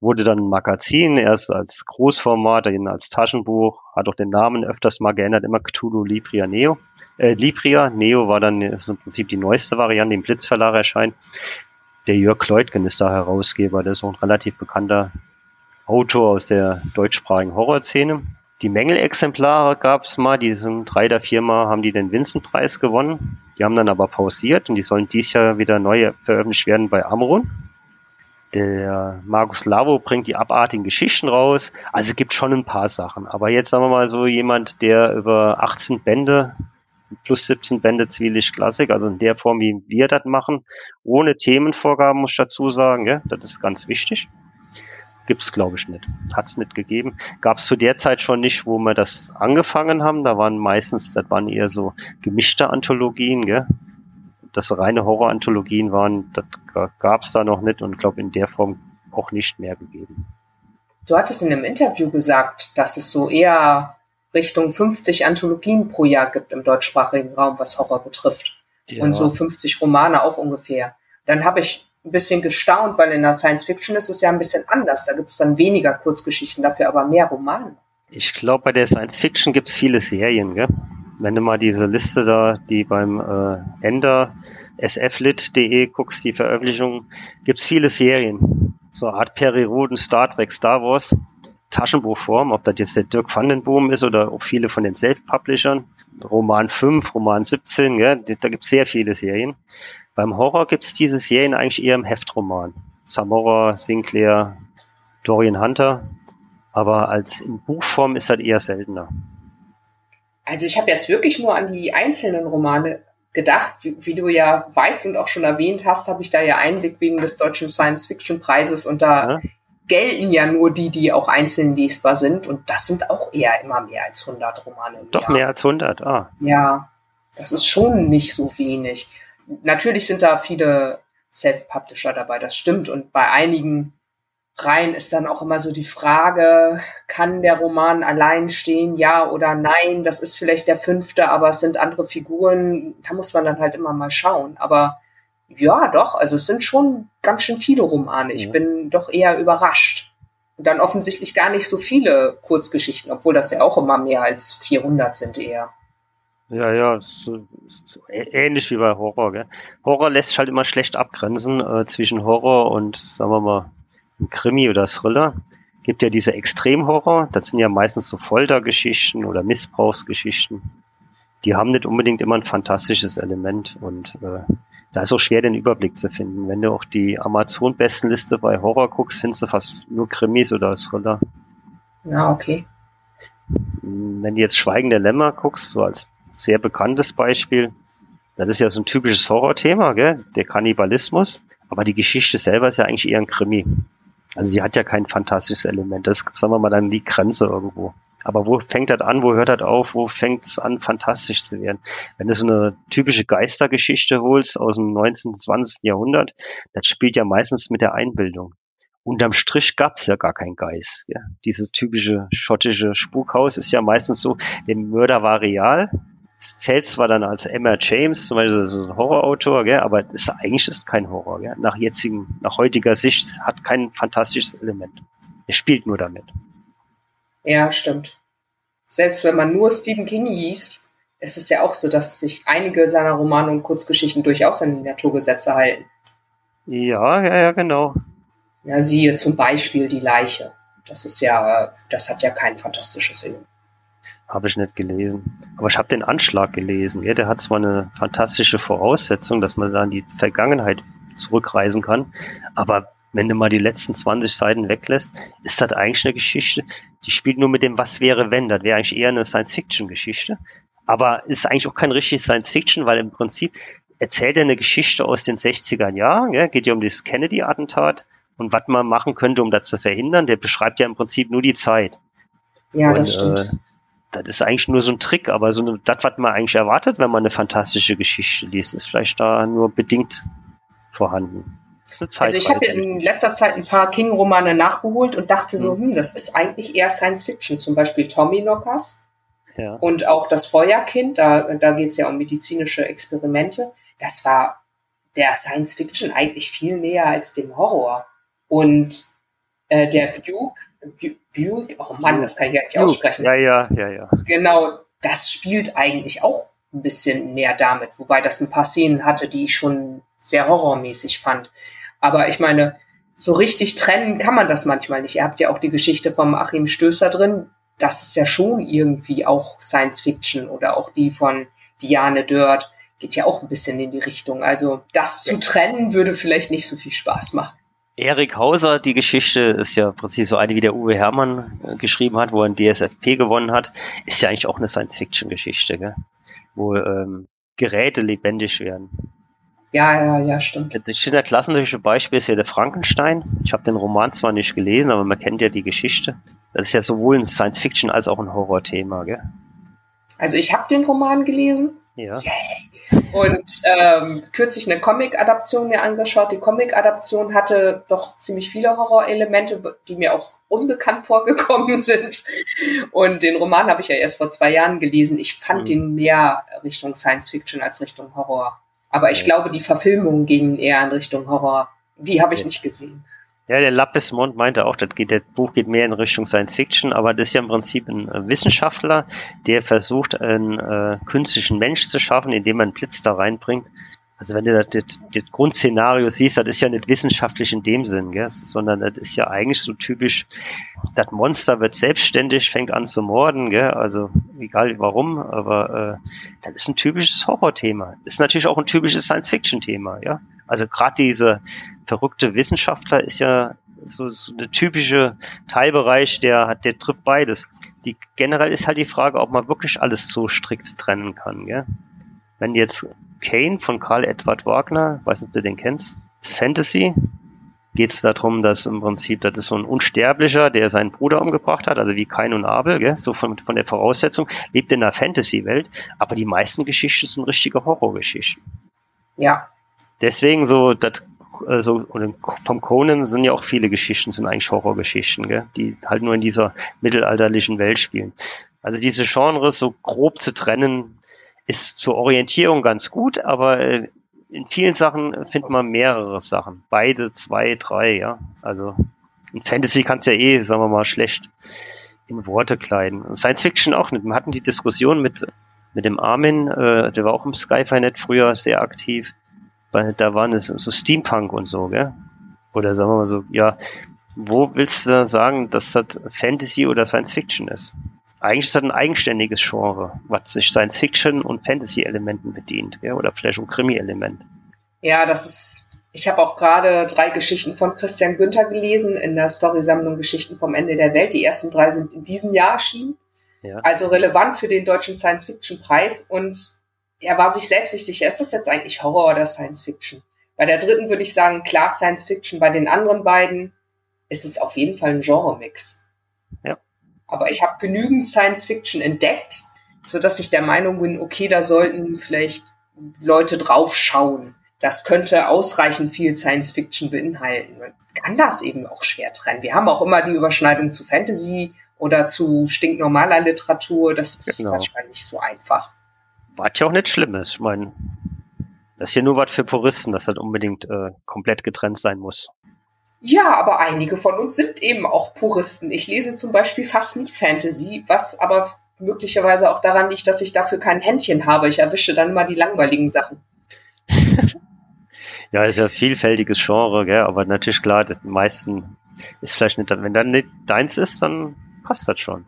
wurde dann ein Magazin, erst als Großformat, dann als Taschenbuch, hat auch den Namen öfters mal geändert, immer Cthulhu Libria Neo. Äh, Libria, Neo war dann ist im Prinzip die neueste Variante, die im Blitzverlag erscheint. Der Jörg Leutgen ist da Herausgeber, der ist auch ein relativ bekannter Autor aus der deutschsprachigen Horrorszene. Die Mängelexemplare gab es mal, die sind drei oder viermal haben die den Vincent-Preis gewonnen. Die haben dann aber pausiert und die sollen dies Jahr wieder neu veröffentlicht werden bei Amron. Der Markus Lavo bringt die abartigen Geschichten raus. Also es gibt schon ein paar Sachen. Aber jetzt sagen wir mal so jemand, der über 18 Bände plus 17 Bände Zwielicht Klassik, also in der Form, wie wir das machen, ohne Themenvorgaben, muss ich dazu sagen, ja, das ist ganz wichtig. Gibt's glaube ich nicht. Hat's nicht gegeben. Gab's zu der Zeit schon nicht, wo wir das angefangen haben. Da waren meistens, das waren eher so gemischte Anthologien, gell? Das reine Horror-Anthologien waren, das gab's da noch nicht und glaube in der Form auch nicht mehr gegeben. Du hattest in einem Interview gesagt, dass es so eher Richtung 50 Anthologien pro Jahr gibt im deutschsprachigen Raum, was Horror betrifft. Ja. Und so 50 Romane auch ungefähr. Dann habe ich ein bisschen gestaunt, weil in der Science Fiction ist es ja ein bisschen anders. Da gibt es dann weniger Kurzgeschichten, dafür aber mehr Romane. Ich glaube, bei der Science Fiction gibt es viele Serien, gell? Wenn du mal diese Liste da, die beim äh, Ender sflit.de guckst, die Veröffentlichung, gibt es viele Serien. So Art Periroden, Star Trek, Star Wars. Taschenbuchform, ob das jetzt der Dirk Vandenboom ist oder auch viele von den Self-Publishern. Roman 5, Roman 17, ja, da gibt es sehr viele Serien. Beim Horror gibt es diese Serien eigentlich eher im Heftroman. Samora, Sinclair, Dorian Hunter. Aber als in Buchform ist das eher seltener. Also ich habe jetzt wirklich nur an die einzelnen Romane gedacht. Wie, wie, du ja weißt und auch schon erwähnt hast, habe ich da ja Einblick wegen des Deutschen Science-Fiction-Preises und da ja gelten ja nur die, die auch einzeln lesbar sind. Und das sind auch eher immer mehr als 100 Romane. Doch Jahr. mehr als 100, ah. Ja, das ist schon nicht so wenig. Natürlich sind da viele Self-Publisher dabei, das stimmt. Und bei einigen Reihen ist dann auch immer so die Frage, kann der Roman allein stehen, ja oder nein? Das ist vielleicht der fünfte, aber es sind andere Figuren. Da muss man dann halt immer mal schauen. Aber ja, doch. Also es sind schon ganz schön viele Romane. Ich ja. bin doch eher überrascht. Und dann offensichtlich gar nicht so viele Kurzgeschichten, obwohl das ja auch immer mehr als 400 sind eher. Ja, ja, so, so ähnlich wie bei Horror. Gell? Horror lässt sich halt immer schlecht abgrenzen äh, zwischen Horror und, sagen wir mal, ein Krimi oder Thriller. Gibt ja diese Extremhorror, das sind ja meistens so Foltergeschichten oder Missbrauchsgeschichten. Die haben nicht unbedingt immer ein fantastisches Element und äh, da ist auch schwer, den Überblick zu finden. Wenn du auch die Amazon-Bestenliste bei Horror guckst, findest du fast nur Krimis oder Thriller. Ja, okay. Wenn du jetzt Schweigen der Lämmer guckst, so als sehr bekanntes Beispiel, das ist ja so ein typisches Horrorthema, gell? der Kannibalismus, aber die Geschichte selber ist ja eigentlich eher ein Krimi. Also sie hat ja kein fantastisches Element. Das ist, sagen wir mal, dann die Grenze irgendwo. Aber wo fängt das an, wo hört das auf, wo fängt es an, fantastisch zu werden? Wenn du so eine typische Geistergeschichte holst aus dem 19., 20. Jahrhundert, das spielt ja meistens mit der Einbildung. Unterm Strich gab es ja gar keinen Geist. Ja. Dieses typische schottische Spukhaus ist ja meistens so, der Mörder war real, es zählt zwar dann als Emma James, zum Beispiel so ein Horrorautor, gell, aber ist, eigentlich ist kein Horror. Gell. Nach jetzigen, nach heutiger Sicht hat kein fantastisches Element. Er spielt nur damit. Ja, stimmt. Selbst wenn man nur Stephen King liest, ist es ja auch so, dass sich einige seiner Romane und Kurzgeschichten durchaus an die Naturgesetze halten. Ja, ja, ja, genau. Ja, siehe zum Beispiel die Leiche. Das ist ja, das hat ja kein fantastisches Element. Habe ich nicht gelesen. Aber ich habe den Anschlag gelesen. Ja, der hat zwar eine fantastische Voraussetzung, dass man da in die Vergangenheit zurückreisen kann, aber wenn du mal die letzten 20 Seiten weglässt, ist das eigentlich eine Geschichte, die spielt nur mit dem Was wäre wenn. Das wäre eigentlich eher eine Science-Fiction-Geschichte. Aber ist eigentlich auch kein richtiges Science-Fiction, weil im Prinzip erzählt er eine Geschichte aus den 60er Jahren, ja, geht ja um dieses Kennedy-Attentat und was man machen könnte, um das zu verhindern. Der beschreibt ja im Prinzip nur die Zeit. Ja, und, das stimmt. Äh, das ist eigentlich nur so ein Trick, aber so eine, das, was man eigentlich erwartet, wenn man eine fantastische Geschichte liest, ist vielleicht da nur bedingt vorhanden also ich habe in letzter Zeit ein paar King-Romane nachgeholt und dachte so, hm. hm, das ist eigentlich eher Science-Fiction, zum Beispiel Tommy Knockers ja. und auch das Feuerkind, da, da geht es ja um medizinische Experimente. Das war der Science-Fiction eigentlich viel näher als dem Horror. Und äh, der Buke, Buke, oh Mann, das kann ich ja nicht aussprechen. Ja, ja, ja, ja. Genau, das spielt eigentlich auch ein bisschen mehr damit, wobei das ein paar Szenen hatte, die ich schon sehr horrormäßig fand. Aber ich meine, so richtig trennen kann man das manchmal nicht. Ihr habt ja auch die Geschichte vom Achim Stößer drin. Das ist ja schon irgendwie auch Science Fiction oder auch die von Diane Dörr geht ja auch ein bisschen in die Richtung. Also das zu trennen würde vielleicht nicht so viel Spaß machen. Erik Hauser, die Geschichte ist ja präzise so eine, wie der Uwe Hermann äh, geschrieben hat, wo er ein DSFP gewonnen hat, ist ja eigentlich auch eine Science-Fiction-Geschichte, wo ähm, Geräte lebendig werden. Ja, ja, ja, stimmt. Das klassische Beispiel ist ja der Frankenstein. Ich habe den Roman zwar nicht gelesen, aber man kennt ja die Geschichte. Das ist ja sowohl ein Science-Fiction als auch ein Horror-Thema, gell? Also ich habe den Roman gelesen. Ja. Yay. Und ähm, kürzlich eine Comic-Adaption mir angeschaut. Die Comic-Adaption hatte doch ziemlich viele Horrorelemente, die mir auch unbekannt vorgekommen sind. Und den Roman habe ich ja erst vor zwei Jahren gelesen. Ich fand mhm. den mehr Richtung Science-Fiction als Richtung Horror. Aber ich ja. glaube, die Verfilmungen gingen eher in Richtung Horror. Die habe ich ja. nicht gesehen. Ja, der Lapis-Mond meinte auch, das, geht, das Buch geht mehr in Richtung Science Fiction, aber das ist ja im Prinzip ein äh, Wissenschaftler, der versucht, einen äh, künstlichen Mensch zu schaffen, indem man einen Blitz da reinbringt. Also wenn du das, das, das Grundszenario siehst, das ist ja nicht wissenschaftlich in dem Sinn, gell? sondern das ist ja eigentlich so typisch, das Monster wird selbstständig, fängt an zu morden, gell? also egal warum, aber äh, das ist ein typisches Horrorthema. Ist natürlich auch ein typisches Science-Fiction-Thema, ja. Also gerade diese verrückte Wissenschaftler ist ja so, so eine typische Teilbereich, der hat, der trifft beides. Die generell ist halt die Frage, ob man wirklich alles so strikt trennen kann. Gell? Wenn jetzt Kane von Karl Edward Wagner, weiß nicht, ob du den kennst, ist Fantasy. Geht es darum, dass im Prinzip, das ist so ein Unsterblicher, der seinen Bruder umgebracht hat, also wie Kain und Abel, gell? so von, von der Voraussetzung, lebt in einer Fantasy-Welt, aber die meisten Geschichten sind richtige Horrorgeschichten. Ja. Deswegen so, das also vom Conan sind ja auch viele Geschichten, sind eigentlich Horrorgeschichten, gell? die halt nur in dieser mittelalterlichen Welt spielen. Also diese Genres so grob zu trennen, ist zur Orientierung ganz gut, aber äh, in vielen Sachen findet man mehrere Sachen. Beide, zwei, drei, ja. Also in Fantasy kannst du ja eh, sagen wir mal, schlecht in Worte kleiden. Science Fiction auch nicht. Wir hatten die Diskussion mit, mit dem Armin, äh, der war auch im Skyfinet früher sehr aktiv. Weil da waren es so Steampunk und so, gell? Oder sagen wir mal so, ja, wo willst du da sagen, dass das Fantasy oder Science Fiction ist? Eigentlich ist das ein eigenständiges Genre, was sich Science Fiction und Fantasy-Elementen bedient, ja, oder vielleicht ein Krimi-Element. Ja, das ist. Ich habe auch gerade drei Geschichten von Christian Günther gelesen in der Storysammlung Geschichten vom Ende der Welt. Die ersten drei sind in diesem Jahr erschienen. Ja. Also relevant für den deutschen Science-Fiction-Preis. Und er war sich selbst nicht sicher, ist das jetzt eigentlich Horror oder Science Fiction? Bei der dritten würde ich sagen, klar Science Fiction. Bei den anderen beiden ist es auf jeden Fall ein Genre-Mix. Aber ich habe genügend Science Fiction entdeckt, so dass ich der Meinung bin, okay, da sollten vielleicht Leute draufschauen. Das könnte ausreichend viel Science Fiction beinhalten. Man kann das eben auch schwer trennen. Wir haben auch immer die Überschneidung zu Fantasy oder zu stinknormaler Literatur. Das ist genau. manchmal nicht so einfach. Was ja auch nicht schlimm ist. Ich meine, das ist ja nur was für Puristen, dass das unbedingt äh, komplett getrennt sein muss. Ja, aber einige von uns sind eben auch Puristen. Ich lese zum Beispiel fast nie Fantasy, was aber möglicherweise auch daran liegt, dass ich dafür kein Händchen habe. Ich erwische dann immer die langweiligen Sachen. ja, ist ja ein vielfältiges Genre, gell? aber natürlich klar, das meisten ist vielleicht nicht, wenn dann nicht deins ist, dann passt das schon.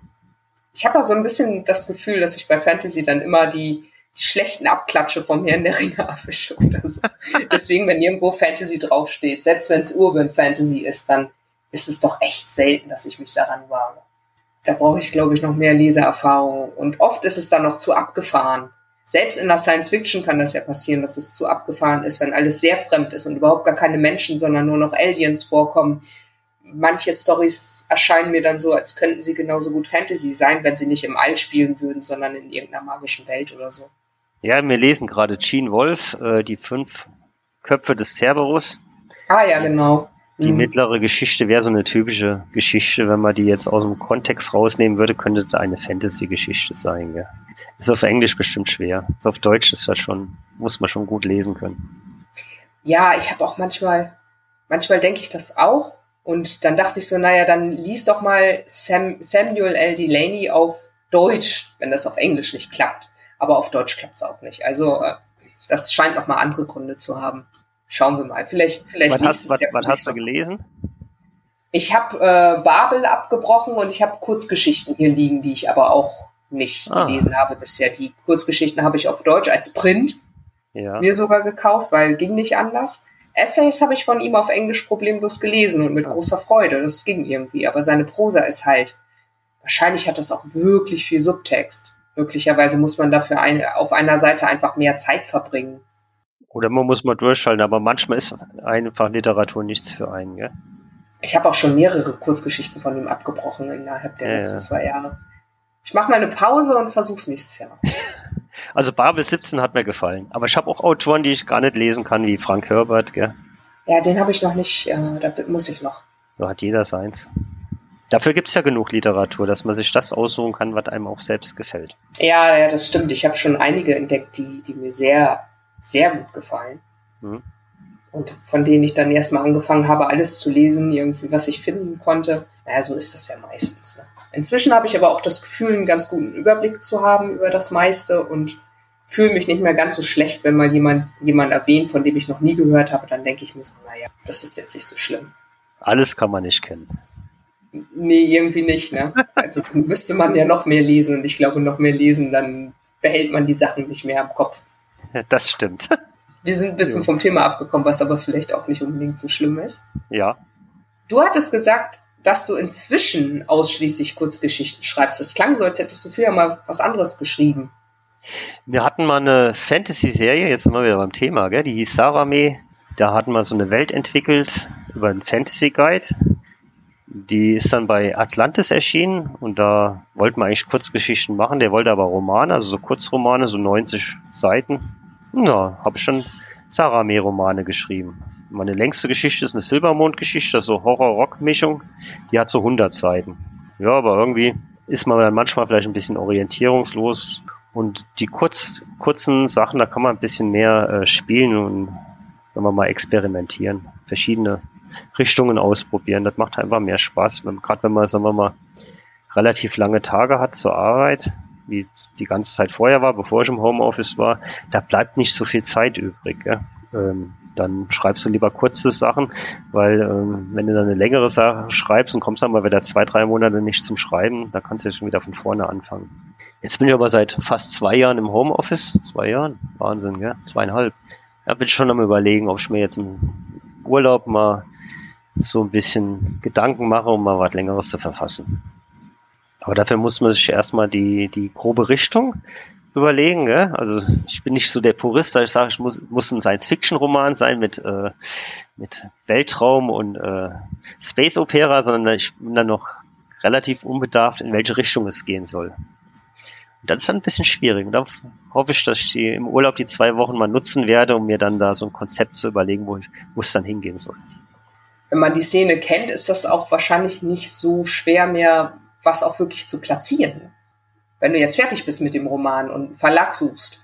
Ich habe auch so ein bisschen das Gefühl, dass ich bei Fantasy dann immer die, die schlechten Abklatsche vom Herrn der Ringe erwische oder so. Deswegen, wenn irgendwo Fantasy draufsteht, selbst wenn es Urban Fantasy ist, dann ist es doch echt selten, dass ich mich daran wage. Da brauche ich, glaube ich, noch mehr Leseerfahrung. Und oft ist es dann noch zu abgefahren. Selbst in der Science Fiction kann das ja passieren, dass es zu abgefahren ist, wenn alles sehr fremd ist und überhaupt gar keine Menschen, sondern nur noch Aliens vorkommen. Manche Stories erscheinen mir dann so, als könnten sie genauso gut Fantasy sein, wenn sie nicht im All spielen würden, sondern in irgendeiner magischen Welt oder so. Ja, wir lesen gerade Gene Wolf, äh, die fünf Köpfe des Cerberus. Ah ja, genau. Die mhm. mittlere Geschichte wäre so eine typische Geschichte, wenn man die jetzt aus dem Kontext rausnehmen würde, könnte das eine Fantasy-Geschichte sein. Gell? Ist auf Englisch bestimmt schwer. Ist auf Deutsch ist das schon, muss man schon gut lesen können. Ja, ich habe auch manchmal, manchmal denke ich das auch. Und dann dachte ich so, naja, dann lies doch mal Sam, Samuel L. Delaney auf Deutsch, wenn das auf Englisch nicht klappt aber auf Deutsch klappt es auch nicht. Also äh, das scheint nochmal andere Gründe zu haben. Schauen wir mal. Vielleicht, vielleicht was hast, was, was hast du gelesen? Ich habe äh, Babel abgebrochen und ich habe Kurzgeschichten hier liegen, die ich aber auch nicht ah. gelesen habe bisher. Die Kurzgeschichten habe ich auf Deutsch als Print ja. mir sogar gekauft, weil ging nicht anders. Essays habe ich von ihm auf Englisch problemlos gelesen und mit großer Freude. Das ging irgendwie. Aber seine Prosa ist halt, wahrscheinlich hat das auch wirklich viel Subtext. Möglicherweise muss man dafür eine, auf einer Seite einfach mehr Zeit verbringen. Oder man muss mal durchhalten, aber manchmal ist einfach Literatur nichts für einen, gell? Ich habe auch schon mehrere Kurzgeschichten von ihm abgebrochen innerhalb der ja, letzten ja. zwei Jahre. Ich mache mal eine Pause und versuch's nächstes Jahr. Also Babel 17 hat mir gefallen. Aber ich habe auch Autoren, die ich gar nicht lesen kann, wie Frank Herbert, gell? Ja, den habe ich noch nicht, äh, da muss ich noch. So hat jeder seins. Dafür gibt es ja genug Literatur, dass man sich das aussuchen kann, was einem auch selbst gefällt. Ja, ja, das stimmt. Ich habe schon einige entdeckt, die, die mir sehr, sehr gut gefallen. Mhm. Und von denen ich dann erstmal angefangen habe, alles zu lesen, irgendwie, was ich finden konnte. Naja, so ist das ja meistens. Ne? Inzwischen habe ich aber auch das Gefühl, einen ganz guten Überblick zu haben über das meiste und fühle mich nicht mehr ganz so schlecht, wenn mal jemand, jemand erwähnt, von dem ich noch nie gehört habe, dann denke ich mir so, naja, das ist jetzt nicht so schlimm. Alles kann man nicht kennen. Nee, irgendwie nicht, ne? Also dann müsste man ja noch mehr lesen und ich glaube, noch mehr lesen, dann behält man die Sachen nicht mehr im Kopf. Das stimmt. Wir sind ein bisschen ja. vom Thema abgekommen, was aber vielleicht auch nicht unbedingt so schlimm ist. Ja. Du hattest gesagt, dass du inzwischen ausschließlich Kurzgeschichten schreibst. Das klang so, als hättest du früher mal was anderes geschrieben. Wir hatten mal eine Fantasy-Serie, jetzt sind wir wieder beim Thema, gell? die hieß Sarame. Da hatten wir so eine Welt entwickelt über einen Fantasy-Guide. Die ist dann bei Atlantis erschienen und da wollten wir eigentlich Kurzgeschichten machen. Der wollte aber Romane, also so Kurzromane, so 90 Seiten. Ja, habe schon Sarame-Romane geschrieben. Meine längste Geschichte ist eine Silbermond-Geschichte, so Horror-Rock-Mischung. Die hat so 100 Seiten. Ja, aber irgendwie ist man dann manchmal vielleicht ein bisschen orientierungslos. Und die kurz, kurzen Sachen, da kann man ein bisschen mehr äh, spielen und, sagen wir mal, experimentieren. Verschiedene Richtungen ausprobieren. Das macht einfach mehr Spaß. Gerade wenn man, sagen wir mal, relativ lange Tage hat zur Arbeit, wie die ganze Zeit vorher war, bevor ich im Homeoffice war, da bleibt nicht so viel Zeit übrig. Gell? Ähm, dann schreibst du lieber kurze Sachen, weil ähm, wenn du dann eine längere Sache schreibst und kommst dann mal wieder zwei, drei Monate nicht zum Schreiben, da kannst du ja schon wieder von vorne anfangen. Jetzt bin ich aber seit fast zwei Jahren im Homeoffice. Zwei Jahren? Wahnsinn, gell? Zweieinhalb. Da bin ich schon am überlegen, ob ich mir jetzt im Urlaub mal so ein bisschen Gedanken mache, um mal was Längeres zu verfassen. Aber dafür muss man sich erstmal die, die grobe Richtung überlegen. Gell? Also ich bin nicht so der Purist, dass ich sage, ich muss, muss ein Science-Fiction-Roman sein mit, äh, mit Weltraum und äh, Space-Opera, sondern ich bin dann noch relativ unbedarft, in welche Richtung es gehen soll. Und das ist dann ein bisschen schwierig. Und da hoffe ich, dass ich die im Urlaub die zwei Wochen mal nutzen werde, um mir dann da so ein Konzept zu überlegen, wo, ich, wo es dann hingehen soll. Wenn man die Szene kennt, ist das auch wahrscheinlich nicht so schwer mehr, was auch wirklich zu platzieren wenn du jetzt fertig bist mit dem Roman und Verlag suchst?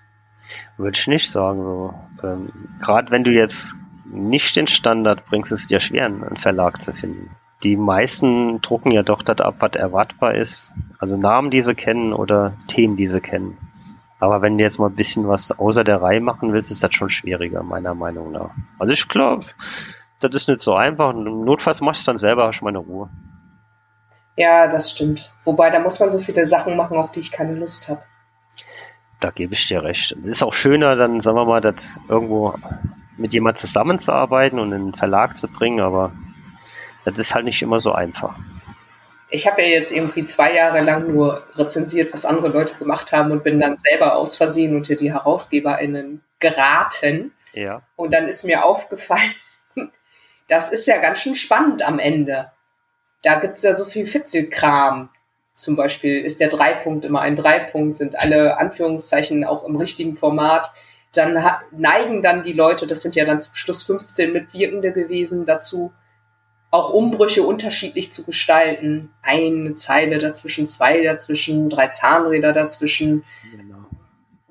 Würde ich nicht sagen so. Ähm, Gerade wenn du jetzt nicht den Standard bringst, ist es dir schwer, einen Verlag zu finden. Die meisten drucken ja doch das ab, was erwartbar ist. Also Namen, die sie kennen oder Themen, die sie kennen. Aber wenn du jetzt mal ein bisschen was außer der Reihe machen willst, ist das schon schwieriger, meiner Meinung nach. Also ich glaube, das ist nicht so einfach. Notfalls machst du es dann selber, hast du meine Ruhe. Ja, das stimmt. Wobei, da muss man so viele Sachen machen, auf die ich keine Lust habe. Da gebe ich dir recht. Es ist auch schöner, dann, sagen wir mal, das irgendwo mit jemand zusammenzuarbeiten und in den Verlag zu bringen, aber das ist halt nicht immer so einfach. Ich habe ja jetzt irgendwie zwei Jahre lang nur rezensiert, was andere Leute gemacht haben und bin dann selber aus Versehen unter die HerausgeberInnen geraten. Ja. Und dann ist mir aufgefallen, das ist ja ganz schön spannend am Ende da gibt es ja so viel Fitzelkram. Zum Beispiel ist der Dreipunkt immer ein Dreipunkt, sind alle Anführungszeichen auch im richtigen Format. Dann neigen dann die Leute, das sind ja dann zum Schluss 15 Mitwirkende gewesen, dazu, auch Umbrüche unterschiedlich zu gestalten. Eine Zeile dazwischen, zwei dazwischen, drei Zahnräder dazwischen, genau.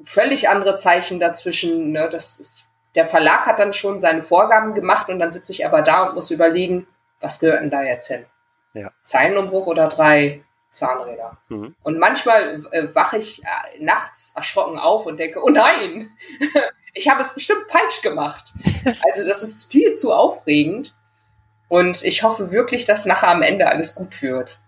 völlig andere Zeichen dazwischen. Ne? Das ist, der Verlag hat dann schon seine Vorgaben gemacht und dann sitze ich aber da und muss überlegen, was gehört denn da jetzt hin? Ja. Zeilenumbruch oder drei Zahnräder. Mhm. Und manchmal äh, wache ich äh, nachts erschrocken auf und denke, oh nein, ich habe es bestimmt falsch gemacht. Also das ist viel zu aufregend. Und ich hoffe wirklich, dass nachher am Ende alles gut wird.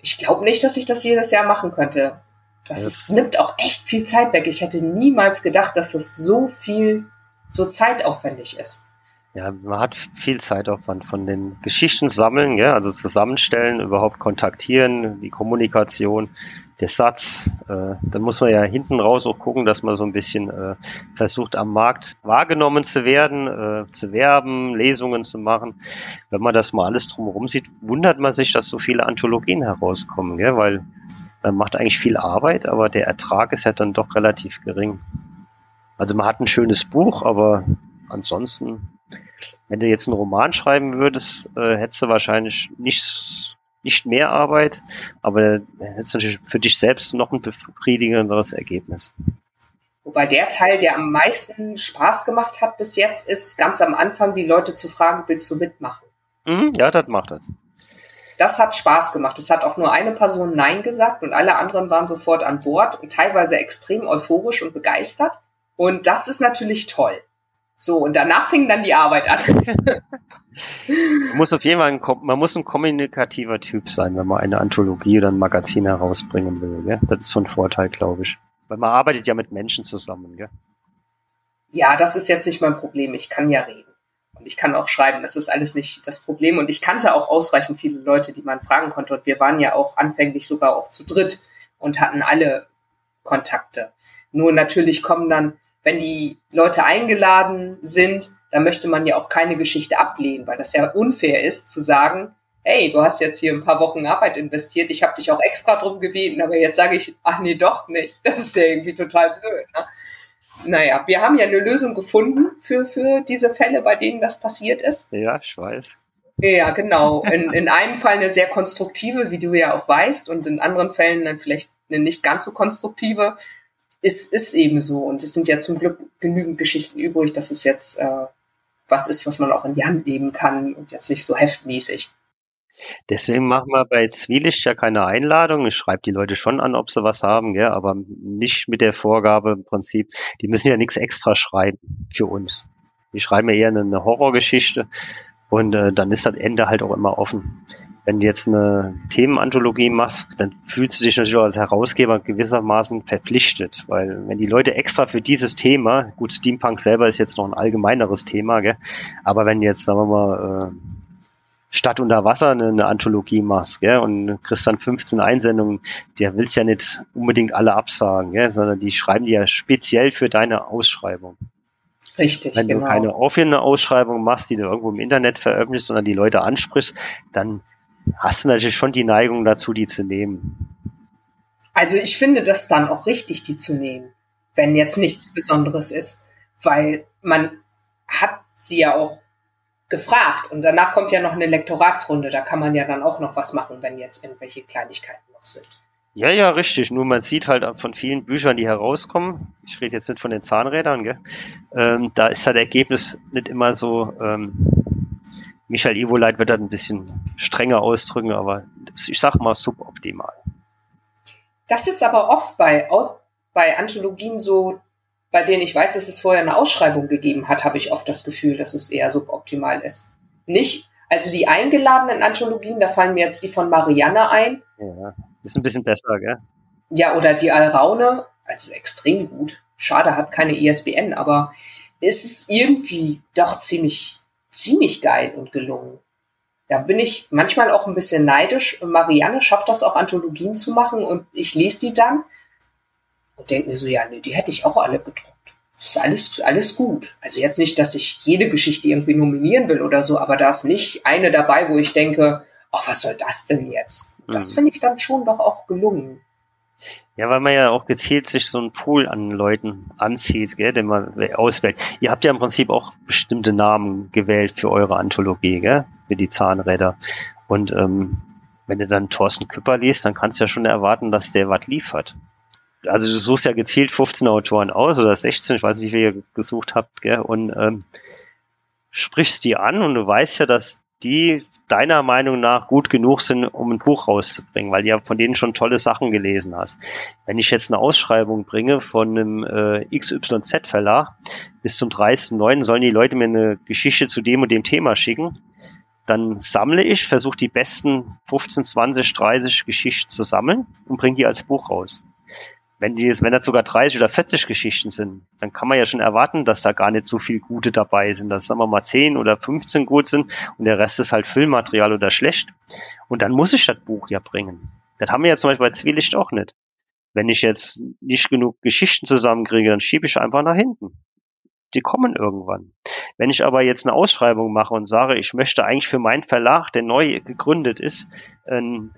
Ich glaube nicht, dass ich das jedes Jahr machen könnte. Das ja. ist, nimmt auch echt viel Zeit weg. Ich hätte niemals gedacht, dass das so viel, so zeitaufwendig ist. Ja, man hat viel Zeitaufwand von den Geschichten sammeln, ja, also zusammenstellen, überhaupt kontaktieren, die Kommunikation, der Satz. Äh, dann muss man ja hinten raus auch gucken, dass man so ein bisschen äh, versucht, am Markt wahrgenommen zu werden, äh, zu werben, Lesungen zu machen. Wenn man das mal alles drumherum sieht, wundert man sich, dass so viele Anthologien herauskommen, gell? weil man macht eigentlich viel Arbeit, aber der Ertrag ist ja dann doch relativ gering. Also man hat ein schönes Buch, aber ansonsten wenn du jetzt einen Roman schreiben würdest, äh, hättest du wahrscheinlich nicht, nicht mehr Arbeit, aber hättest du natürlich für dich selbst noch ein befriedigenderes Ergebnis. Wobei der Teil, der am meisten Spaß gemacht hat bis jetzt, ist ganz am Anfang die Leute zu fragen, willst du mitmachen? Mhm, ja, das macht das. Das hat Spaß gemacht. Es hat auch nur eine Person Nein gesagt und alle anderen waren sofort an Bord und teilweise extrem euphorisch und begeistert. Und das ist natürlich toll. So, und danach fing dann die Arbeit an. man muss auf jeden Fall ein, man muss ein kommunikativer Typ sein, wenn man eine Anthologie oder ein Magazin herausbringen will. Gell? Das ist von Vorteil, glaube ich. Weil man arbeitet ja mit Menschen zusammen. Gell? Ja, das ist jetzt nicht mein Problem. Ich kann ja reden. Und ich kann auch schreiben. Das ist alles nicht das Problem. Und ich kannte auch ausreichend viele Leute, die man fragen konnte. Und wir waren ja auch anfänglich sogar auch zu dritt und hatten alle Kontakte. Nur natürlich kommen dann wenn die Leute eingeladen sind, dann möchte man ja auch keine Geschichte ablehnen, weil das ja unfair ist zu sagen, hey, du hast jetzt hier ein paar Wochen Arbeit investiert, ich habe dich auch extra drum gebeten, aber jetzt sage ich, ach nee, doch nicht. Das ist ja irgendwie total blöd. Ne? Naja, wir haben ja eine Lösung gefunden für, für diese Fälle, bei denen das passiert ist. Ja, ich weiß. Ja, genau. In, in einem Fall eine sehr konstruktive, wie du ja auch weißt, und in anderen Fällen dann vielleicht eine nicht ganz so konstruktive ist, ist eben so. Und es sind ja zum Glück genügend Geschichten übrig, dass es jetzt äh, was ist, was man auch in die Hand nehmen kann und jetzt nicht so heftmäßig. Deswegen machen wir bei Zwielicht ja keine Einladung. Ich schreibe die Leute schon an, ob sie was haben, gell? aber nicht mit der Vorgabe im Prinzip, die müssen ja nichts extra schreiben für uns. Die schreiben ja eher eine Horrorgeschichte und äh, dann ist das Ende halt auch immer offen. Wenn du jetzt eine Themenanthologie machst, dann fühlst du dich natürlich auch als Herausgeber gewissermaßen verpflichtet, weil wenn die Leute extra für dieses Thema, gut, Steampunk selber ist jetzt noch ein allgemeineres Thema, gell? aber wenn jetzt, sagen wir mal, äh, Stadt unter Wasser eine, eine Anthologie machst, gell, und kriegst dann 15 Einsendungen, der willst ja nicht unbedingt alle absagen, gell, sondern die schreiben die ja speziell für deine Ausschreibung. Richtig, Wenn genau. du keine offene Ausschreibung machst, die du irgendwo im Internet veröffentlichst, sondern die Leute ansprichst, dann hast du natürlich schon die Neigung dazu, die zu nehmen. Also ich finde das dann auch richtig, die zu nehmen, wenn jetzt nichts Besonderes ist, weil man hat sie ja auch gefragt und danach kommt ja noch eine Lektoratsrunde, da kann man ja dann auch noch was machen, wenn jetzt irgendwelche Kleinigkeiten noch sind. Ja, ja, richtig. Nur man sieht halt von vielen Büchern, die herauskommen, ich rede jetzt nicht von den Zahnrädern, gell? Ähm, da ist halt Ergebnis nicht immer so ähm, Michael Evoleit wird das ein bisschen strenger ausdrücken, aber ich sag mal suboptimal. Das ist aber oft bei, bei Anthologien so, bei denen ich weiß, dass es vorher eine Ausschreibung gegeben hat, habe ich oft das Gefühl, dass es eher suboptimal ist. Nicht, also die eingeladenen Anthologien, da fallen mir jetzt die von Marianne ein. Ja, ist ein bisschen besser, gell? Ja, oder die Alraune, also extrem gut. Schade, hat keine ISBN, aber es ist irgendwie doch ziemlich ziemlich geil und gelungen. Da bin ich manchmal auch ein bisschen neidisch. Marianne schafft das auch, Anthologien zu machen und ich lese sie dann und denke mir so, ja, nee, die hätte ich auch alle gedruckt. Das ist alles, alles gut. Also jetzt nicht, dass ich jede Geschichte irgendwie nominieren will oder so, aber da ist nicht eine dabei, wo ich denke, oh, was soll das denn jetzt? Das mhm. finde ich dann schon doch auch gelungen. Ja, weil man ja auch gezielt sich so einen Pool an Leuten anzieht, gell, den man auswählt. Ihr habt ja im Prinzip auch bestimmte Namen gewählt für eure Anthologie, gell, für die Zahnräder. Und ähm, wenn du dann Thorsten Küpper liest, dann kannst du ja schon erwarten, dass der was liefert. Also du suchst ja gezielt 15 Autoren aus oder 16, ich weiß nicht, wie viel ihr gesucht habt, gell, und ähm, sprichst die an und du weißt ja, dass die deiner Meinung nach gut genug sind, um ein Buch rauszubringen, weil du ja von denen schon tolle Sachen gelesen hast. Wenn ich jetzt eine Ausschreibung bringe von einem äh, XYZ-Verlag, bis zum 30.09. sollen die Leute mir eine Geschichte zu dem und dem Thema schicken, dann sammle ich, versuche die besten 15, 20, 30 Geschichten zu sammeln und bringe die als Buch raus. Wenn die wenn das sogar 30 oder 40 Geschichten sind, dann kann man ja schon erwarten, dass da gar nicht so viel gute dabei sind, dass sagen wir mal 10 oder 15 gut sind und der Rest ist halt Filmmaterial oder schlecht. Und dann muss ich das Buch ja bringen. Das haben wir ja zum Beispiel bei Zwielicht auch nicht. Wenn ich jetzt nicht genug Geschichten zusammenkriege, dann schiebe ich einfach nach hinten. Die kommen irgendwann. Wenn ich aber jetzt eine Ausschreibung mache und sage, ich möchte eigentlich für meinen Verlag, der neu gegründet ist, ein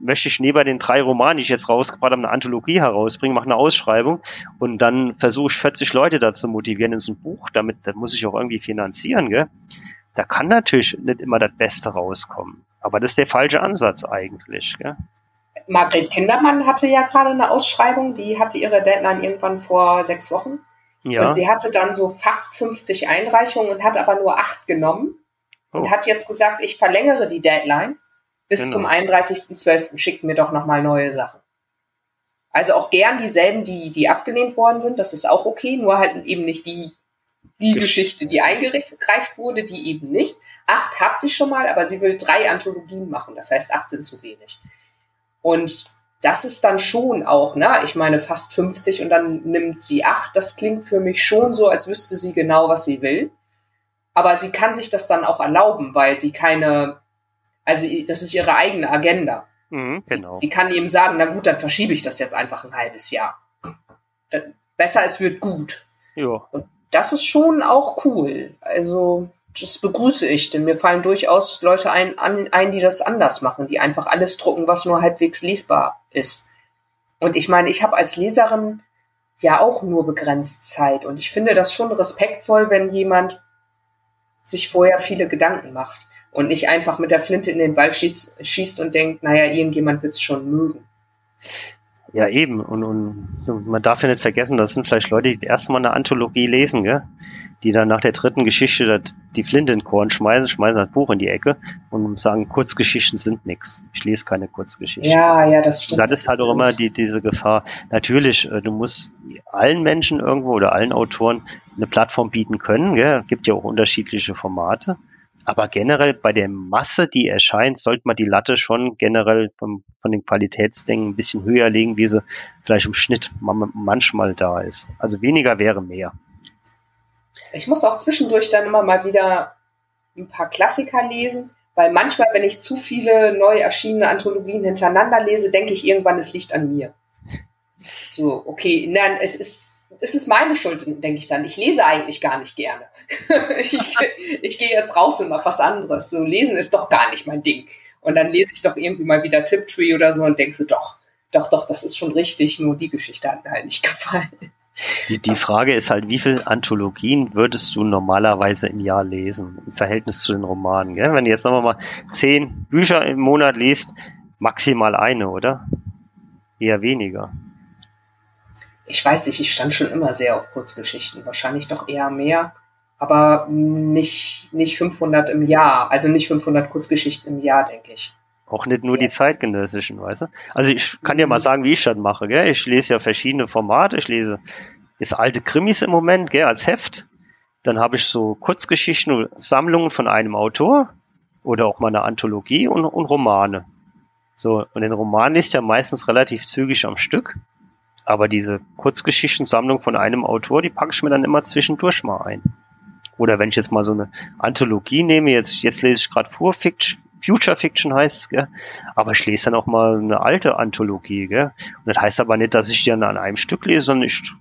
möchte ich neben den drei Romanen, die ich jetzt rausgebracht habe, eine Anthologie herausbringen, mache eine Ausschreibung und dann versuche ich 40 Leute dazu motivieren in so ein Buch, damit das muss ich auch irgendwie finanzieren, gell? Da kann natürlich nicht immer das Beste rauskommen. Aber das ist der falsche Ansatz eigentlich, gell? Margret Kindermann hatte ja gerade eine Ausschreibung, die hatte ihre Deadline irgendwann vor sechs Wochen. Ja. Und sie hatte dann so fast 50 Einreichungen und hat aber nur acht genommen. Oh. Und hat jetzt gesagt, ich verlängere die Deadline bis genau. zum 31.12. schickt mir doch nochmal neue Sachen. Also auch gern dieselben, die, die abgelehnt worden sind, das ist auch okay, nur halt eben nicht die, die okay. Geschichte, die eingereicht wurde, die eben nicht. Acht hat sie schon mal, aber sie will drei Anthologien machen, das heißt, acht sind zu wenig. Und das ist dann schon auch, ne? Ich meine, fast 50 und dann nimmt sie acht. Das klingt für mich schon so, als wüsste sie genau, was sie will. Aber sie kann sich das dann auch erlauben, weil sie keine also das ist ihre eigene Agenda. Mhm, genau. sie, sie, kann eben sagen, na gut, dann verschiebe ich das jetzt einfach ein halbes Jahr. Besser, es wird gut. Ja. Und das ist schon auch cool. Also das begrüße ich, denn mir fallen durchaus Leute ein, an, ein, die das anders machen, die einfach alles drucken, was nur halbwegs lesbar ist. Und ich meine, ich habe als Leserin ja auch nur begrenzt Zeit und ich finde das schon respektvoll, wenn jemand sich vorher viele Gedanken macht und nicht einfach mit der Flinte in den Wald schießt, schießt und denkt, naja, irgendjemand wird es schon mögen. Ja, eben. Und, und man darf ja nicht vergessen, das sind vielleicht Leute, die das erste Mal eine Anthologie lesen, gell? die dann nach der dritten Geschichte die Flinte in den Korn schmeißen, schmeißen das Buch in die Ecke und sagen, Kurzgeschichten sind nichts. Ich lese keine Kurzgeschichten. Ja, ja, das stimmt. Und das ist halt auch immer die, diese Gefahr. Natürlich, äh, du musst allen Menschen irgendwo oder allen Autoren eine Plattform bieten können. Gell? Es gibt ja auch unterschiedliche Formate. Aber generell bei der Masse, die erscheint, sollte man die Latte schon generell vom, von den Qualitätsdingen ein bisschen höher legen, wie sie vielleicht im Schnitt manchmal da ist. Also weniger wäre mehr. Ich muss auch zwischendurch dann immer mal wieder ein paar Klassiker lesen, weil manchmal, wenn ich zu viele neu erschienene Anthologien hintereinander lese, denke ich irgendwann, es liegt an mir. So, okay, nein, es ist ist es meine Schuld, denke ich dann. Ich lese eigentlich gar nicht gerne. ich, ich gehe jetzt raus und mache was anderes. So lesen ist doch gar nicht mein Ding. Und dann lese ich doch irgendwie mal wieder Tiptree oder so und denke so, doch, doch, doch, das ist schon richtig, nur die Geschichte hat mir halt nicht gefallen. Die, die Frage ist halt, wie viele Anthologien würdest du normalerweise im Jahr lesen im Verhältnis zu den Romanen? Gell? Wenn du jetzt sagen wir mal zehn Bücher im Monat liest, maximal eine, oder? Eher weniger ich weiß nicht, ich stand schon immer sehr auf Kurzgeschichten, wahrscheinlich doch eher mehr, aber nicht, nicht 500 im Jahr, also nicht 500 Kurzgeschichten im Jahr, denke ich. Auch nicht nur die zeitgenössischen, weißt du? Also ich kann dir mal mhm. sagen, wie ich das mache, gell? Ich lese ja verschiedene Formate, ich lese jetzt alte Krimis im Moment, gell, als Heft. Dann habe ich so Kurzgeschichten, Sammlungen von einem Autor oder auch mal eine Anthologie und, und Romane. So, und den Roman ist ja meistens relativ zügig am Stück. Aber diese Kurzgeschichtensammlung von einem Autor, die packe ich mir dann immer zwischendurch mal ein. Oder wenn ich jetzt mal so eine Anthologie nehme, jetzt, jetzt lese ich gerade Future Fiction heißt es, gell? aber ich lese dann auch mal eine alte Anthologie. Gell? Und das heißt aber nicht, dass ich die dann an einem Stück lese, sondern ich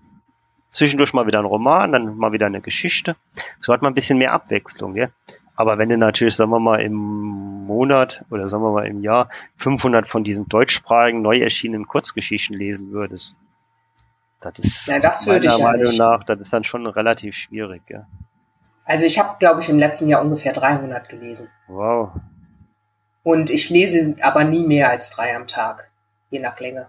zwischendurch mal wieder einen Roman, dann mal wieder eine Geschichte. So hat man ein bisschen mehr Abwechslung. Gell? Aber wenn du natürlich, sagen wir mal, im Monat oder sagen wir mal im Jahr 500 von diesen deutschsprachigen, neu erschienenen Kurzgeschichten lesen würdest, das ist ja, das meiner ich Meinung ja nach, das ist dann schon relativ schwierig. Ja. Also ich habe, glaube ich, im letzten Jahr ungefähr 300 gelesen. Wow. Und ich lese aber nie mehr als drei am Tag, je nach Länge.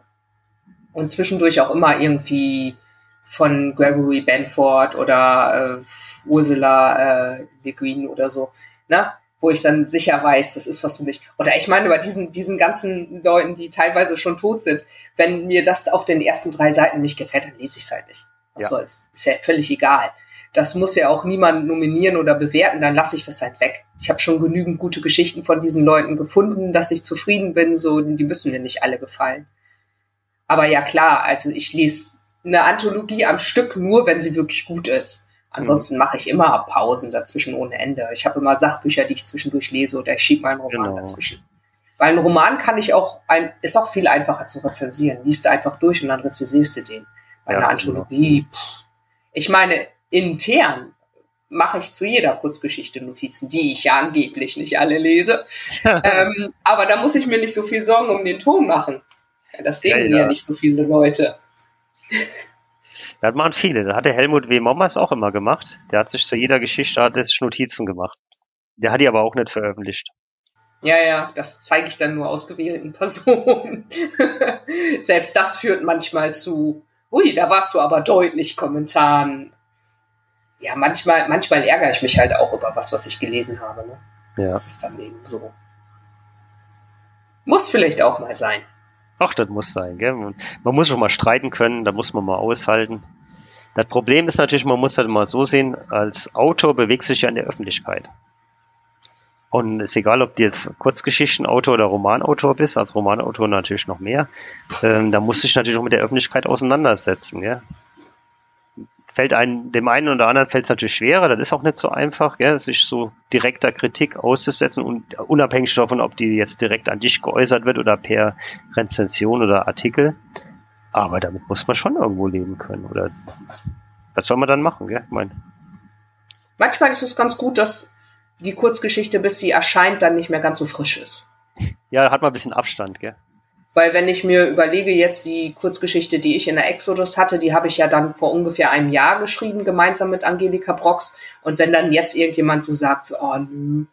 Und zwischendurch auch immer irgendwie von Gregory Benford oder äh, Ursula äh, Le Guin oder so. Ne? Wo ich dann sicher weiß, das ist was für mich. Oder ich meine, bei diesen, diesen ganzen Leuten, die teilweise schon tot sind, wenn mir das auf den ersten drei Seiten nicht gefällt, dann lese ich es halt nicht. Was ja. soll's? Ist ja völlig egal. Das muss ja auch niemand nominieren oder bewerten, dann lasse ich das halt weg. Ich habe schon genügend gute Geschichten von diesen Leuten gefunden, dass ich zufrieden bin, so, die müssen mir nicht alle gefallen. Aber ja klar, also ich lese eine Anthologie am Stück nur, wenn sie wirklich gut ist. Ansonsten mache ich immer Pausen dazwischen ohne Ende. Ich habe immer Sachbücher, die ich zwischendurch lese oder ich schiebe meinen Roman genau. dazwischen. Weil ein Roman kann ich auch, ein, ist auch viel einfacher zu rezensieren. Liest du einfach durch und dann rezensierst du den. Bei ja, einer Anthologie, genau. pff, ich meine, intern mache ich zu jeder Kurzgeschichte Notizen, die ich ja angeblich nicht alle lese. ähm, aber da muss ich mir nicht so viel Sorgen um den Ton machen. Das sehen ja, ja. ja nicht so viele Leute. Das machen viele. Das hat der Helmut W. Mommers auch immer gemacht. Der hat sich zu jeder Geschichte hat Notizen gemacht. Der hat die aber auch nicht veröffentlicht. Ja, ja, das zeige ich dann nur ausgewählten Personen. Selbst das führt manchmal zu, ui, da warst du aber deutlich Kommentaren. Ja, manchmal, manchmal ärgere ich mich halt auch über was, was ich gelesen habe. Ne? Ja. Das ist dann eben so. Muss vielleicht auch mal sein. Ach, das muss sein, gell? Man muss schon mal streiten können, da muss man mal aushalten. Das Problem ist natürlich, man muss das mal so sehen, als Autor bewegst du dich ja in der Öffentlichkeit. Und ist egal, ob du jetzt Kurzgeschichtenautor oder Romanautor bist, als Romanautor natürlich noch mehr, ähm, da musst du dich natürlich auch mit der Öffentlichkeit auseinandersetzen. Ja? Fällt einem, dem einen oder anderen fällt es natürlich schwerer, das ist auch nicht so einfach, gell, sich so direkter Kritik auszusetzen und unabhängig davon, ob die jetzt direkt an dich geäußert wird oder per Rezension oder Artikel. Aber damit muss man schon irgendwo leben können. Oder was soll man dann machen, gell? Ich mein. Manchmal ist es ganz gut, dass die Kurzgeschichte, bis sie erscheint, dann nicht mehr ganz so frisch ist. Ja, hat man ein bisschen Abstand, gell? Weil wenn ich mir überlege, jetzt die Kurzgeschichte, die ich in der Exodus hatte, die habe ich ja dann vor ungefähr einem Jahr geschrieben, gemeinsam mit Angelika Brox. Und wenn dann jetzt irgendjemand so sagt, so, oh nö,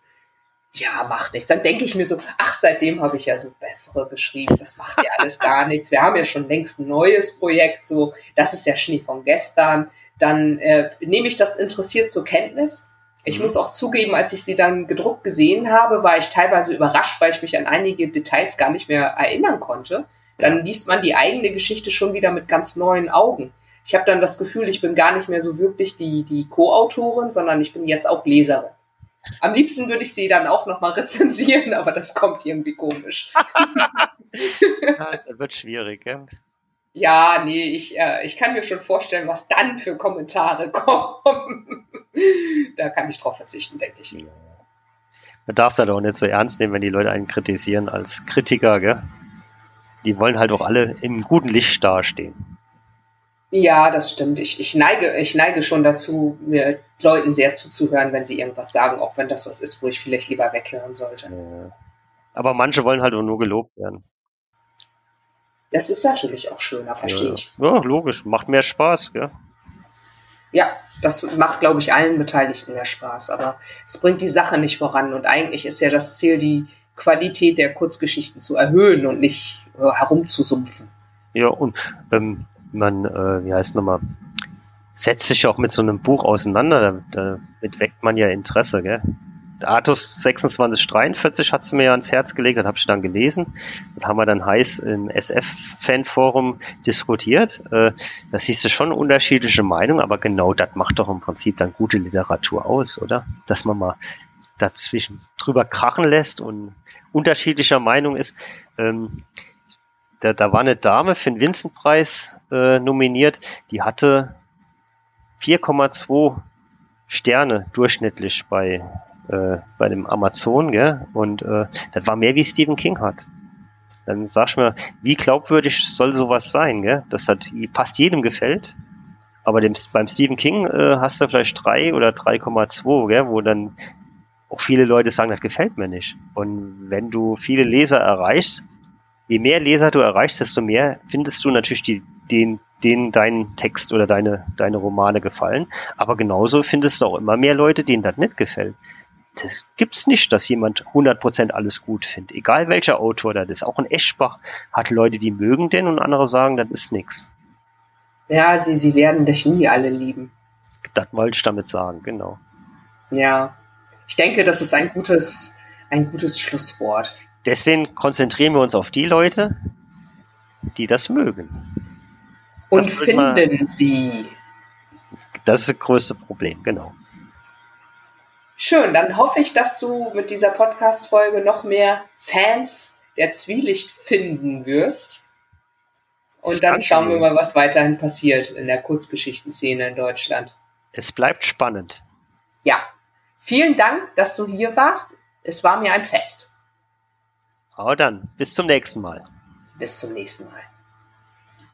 ja, macht nichts, dann denke ich mir so, ach, seitdem habe ich ja so bessere geschrieben, das macht ja alles gar nichts. Wir haben ja schon längst ein neues Projekt, so, das ist ja Schnee von gestern. Dann äh, nehme ich das interessiert zur Kenntnis ich mhm. muss auch zugeben, als ich sie dann gedruckt gesehen habe, war ich teilweise überrascht, weil ich mich an einige Details gar nicht mehr erinnern konnte. Dann liest man die eigene Geschichte schon wieder mit ganz neuen Augen. Ich habe dann das Gefühl, ich bin gar nicht mehr so wirklich die, die Co-Autorin, sondern ich bin jetzt auch Leserin. Am liebsten würde ich sie dann auch nochmal rezensieren, aber das kommt irgendwie komisch. ja, das wird schwierig, ja. Ja, nee, ich, äh, ich kann mir schon vorstellen, was dann für Kommentare kommen. da kann ich drauf verzichten, denke ich. Man darf das auch nicht so ernst nehmen, wenn die Leute einen kritisieren als Kritiker, gell? Die wollen halt auch alle im guten Licht dastehen. Ja, das stimmt. Ich, ich, neige, ich neige schon dazu, mir Leuten sehr zuzuhören, wenn sie irgendwas sagen, auch wenn das was ist, wo ich vielleicht lieber weghören sollte. Ja. Aber manche wollen halt auch nur gelobt werden. Das ist natürlich auch schöner, verstehe ja. ich. Ja, logisch. Macht mehr Spaß, gell? Ja, das macht, glaube ich, allen Beteiligten mehr Spaß. Aber es bringt die Sache nicht voran. Und eigentlich ist ja das Ziel, die Qualität der Kurzgeschichten zu erhöhen und nicht äh, herumzusumpfen. Ja, und ähm, man, äh, wie heißt nochmal, setzt sich auch mit so einem Buch auseinander. Damit weckt man ja Interesse, gell? Artus 2643 hat sie mir ja ans Herz gelegt, das habe ich dann gelesen. Das haben wir dann heiß im SF-Fan-Forum diskutiert. Äh, da siehst du schon unterschiedliche Meinungen, aber genau das macht doch im Prinzip dann gute Literatur aus, oder? Dass man mal dazwischen drüber krachen lässt und unterschiedlicher Meinung ist. Ähm, da, da war eine Dame für den Vincent-Preis äh, nominiert, die hatte 4,2 Sterne durchschnittlich bei äh, bei dem Amazon, gell? Und äh, das war mehr wie Stephen King hat. Dann sagst du mir, wie glaubwürdig soll sowas sein, gell? Das hat fast jedem gefällt. Aber dem, beim Stephen King äh, hast du vielleicht drei oder 3,2, gell? Wo dann auch viele Leute sagen, das gefällt mir nicht. Und wenn du viele Leser erreichst, je mehr Leser du erreichst, desto mehr findest du natürlich die, den, denen dein Text oder deine, deine Romane gefallen. Aber genauso findest du auch immer mehr Leute, denen das nicht gefällt das gibt's nicht, dass jemand 100% alles gut findet. Egal welcher Autor das ist. Auch ein Eschbach hat Leute, die mögen den und andere sagen, das ist nix. Ja, sie, sie werden dich nie alle lieben. Das wollte ich damit sagen, genau. Ja. Ich denke, das ist ein gutes, ein gutes Schlusswort. Deswegen konzentrieren wir uns auf die Leute, die das mögen. Und das finden man, sie. Das ist das größte Problem, genau. Schön, dann hoffe ich, dass du mit dieser Podcast-Folge noch mehr Fans der Zwielicht finden wirst. Und dann schauen wir mal, was weiterhin passiert in der Kurzgeschichtenszene in Deutschland. Es bleibt spannend. Ja. Vielen Dank, dass du hier warst. Es war mir ein Fest. Aber dann, bis zum nächsten Mal. Bis zum nächsten Mal.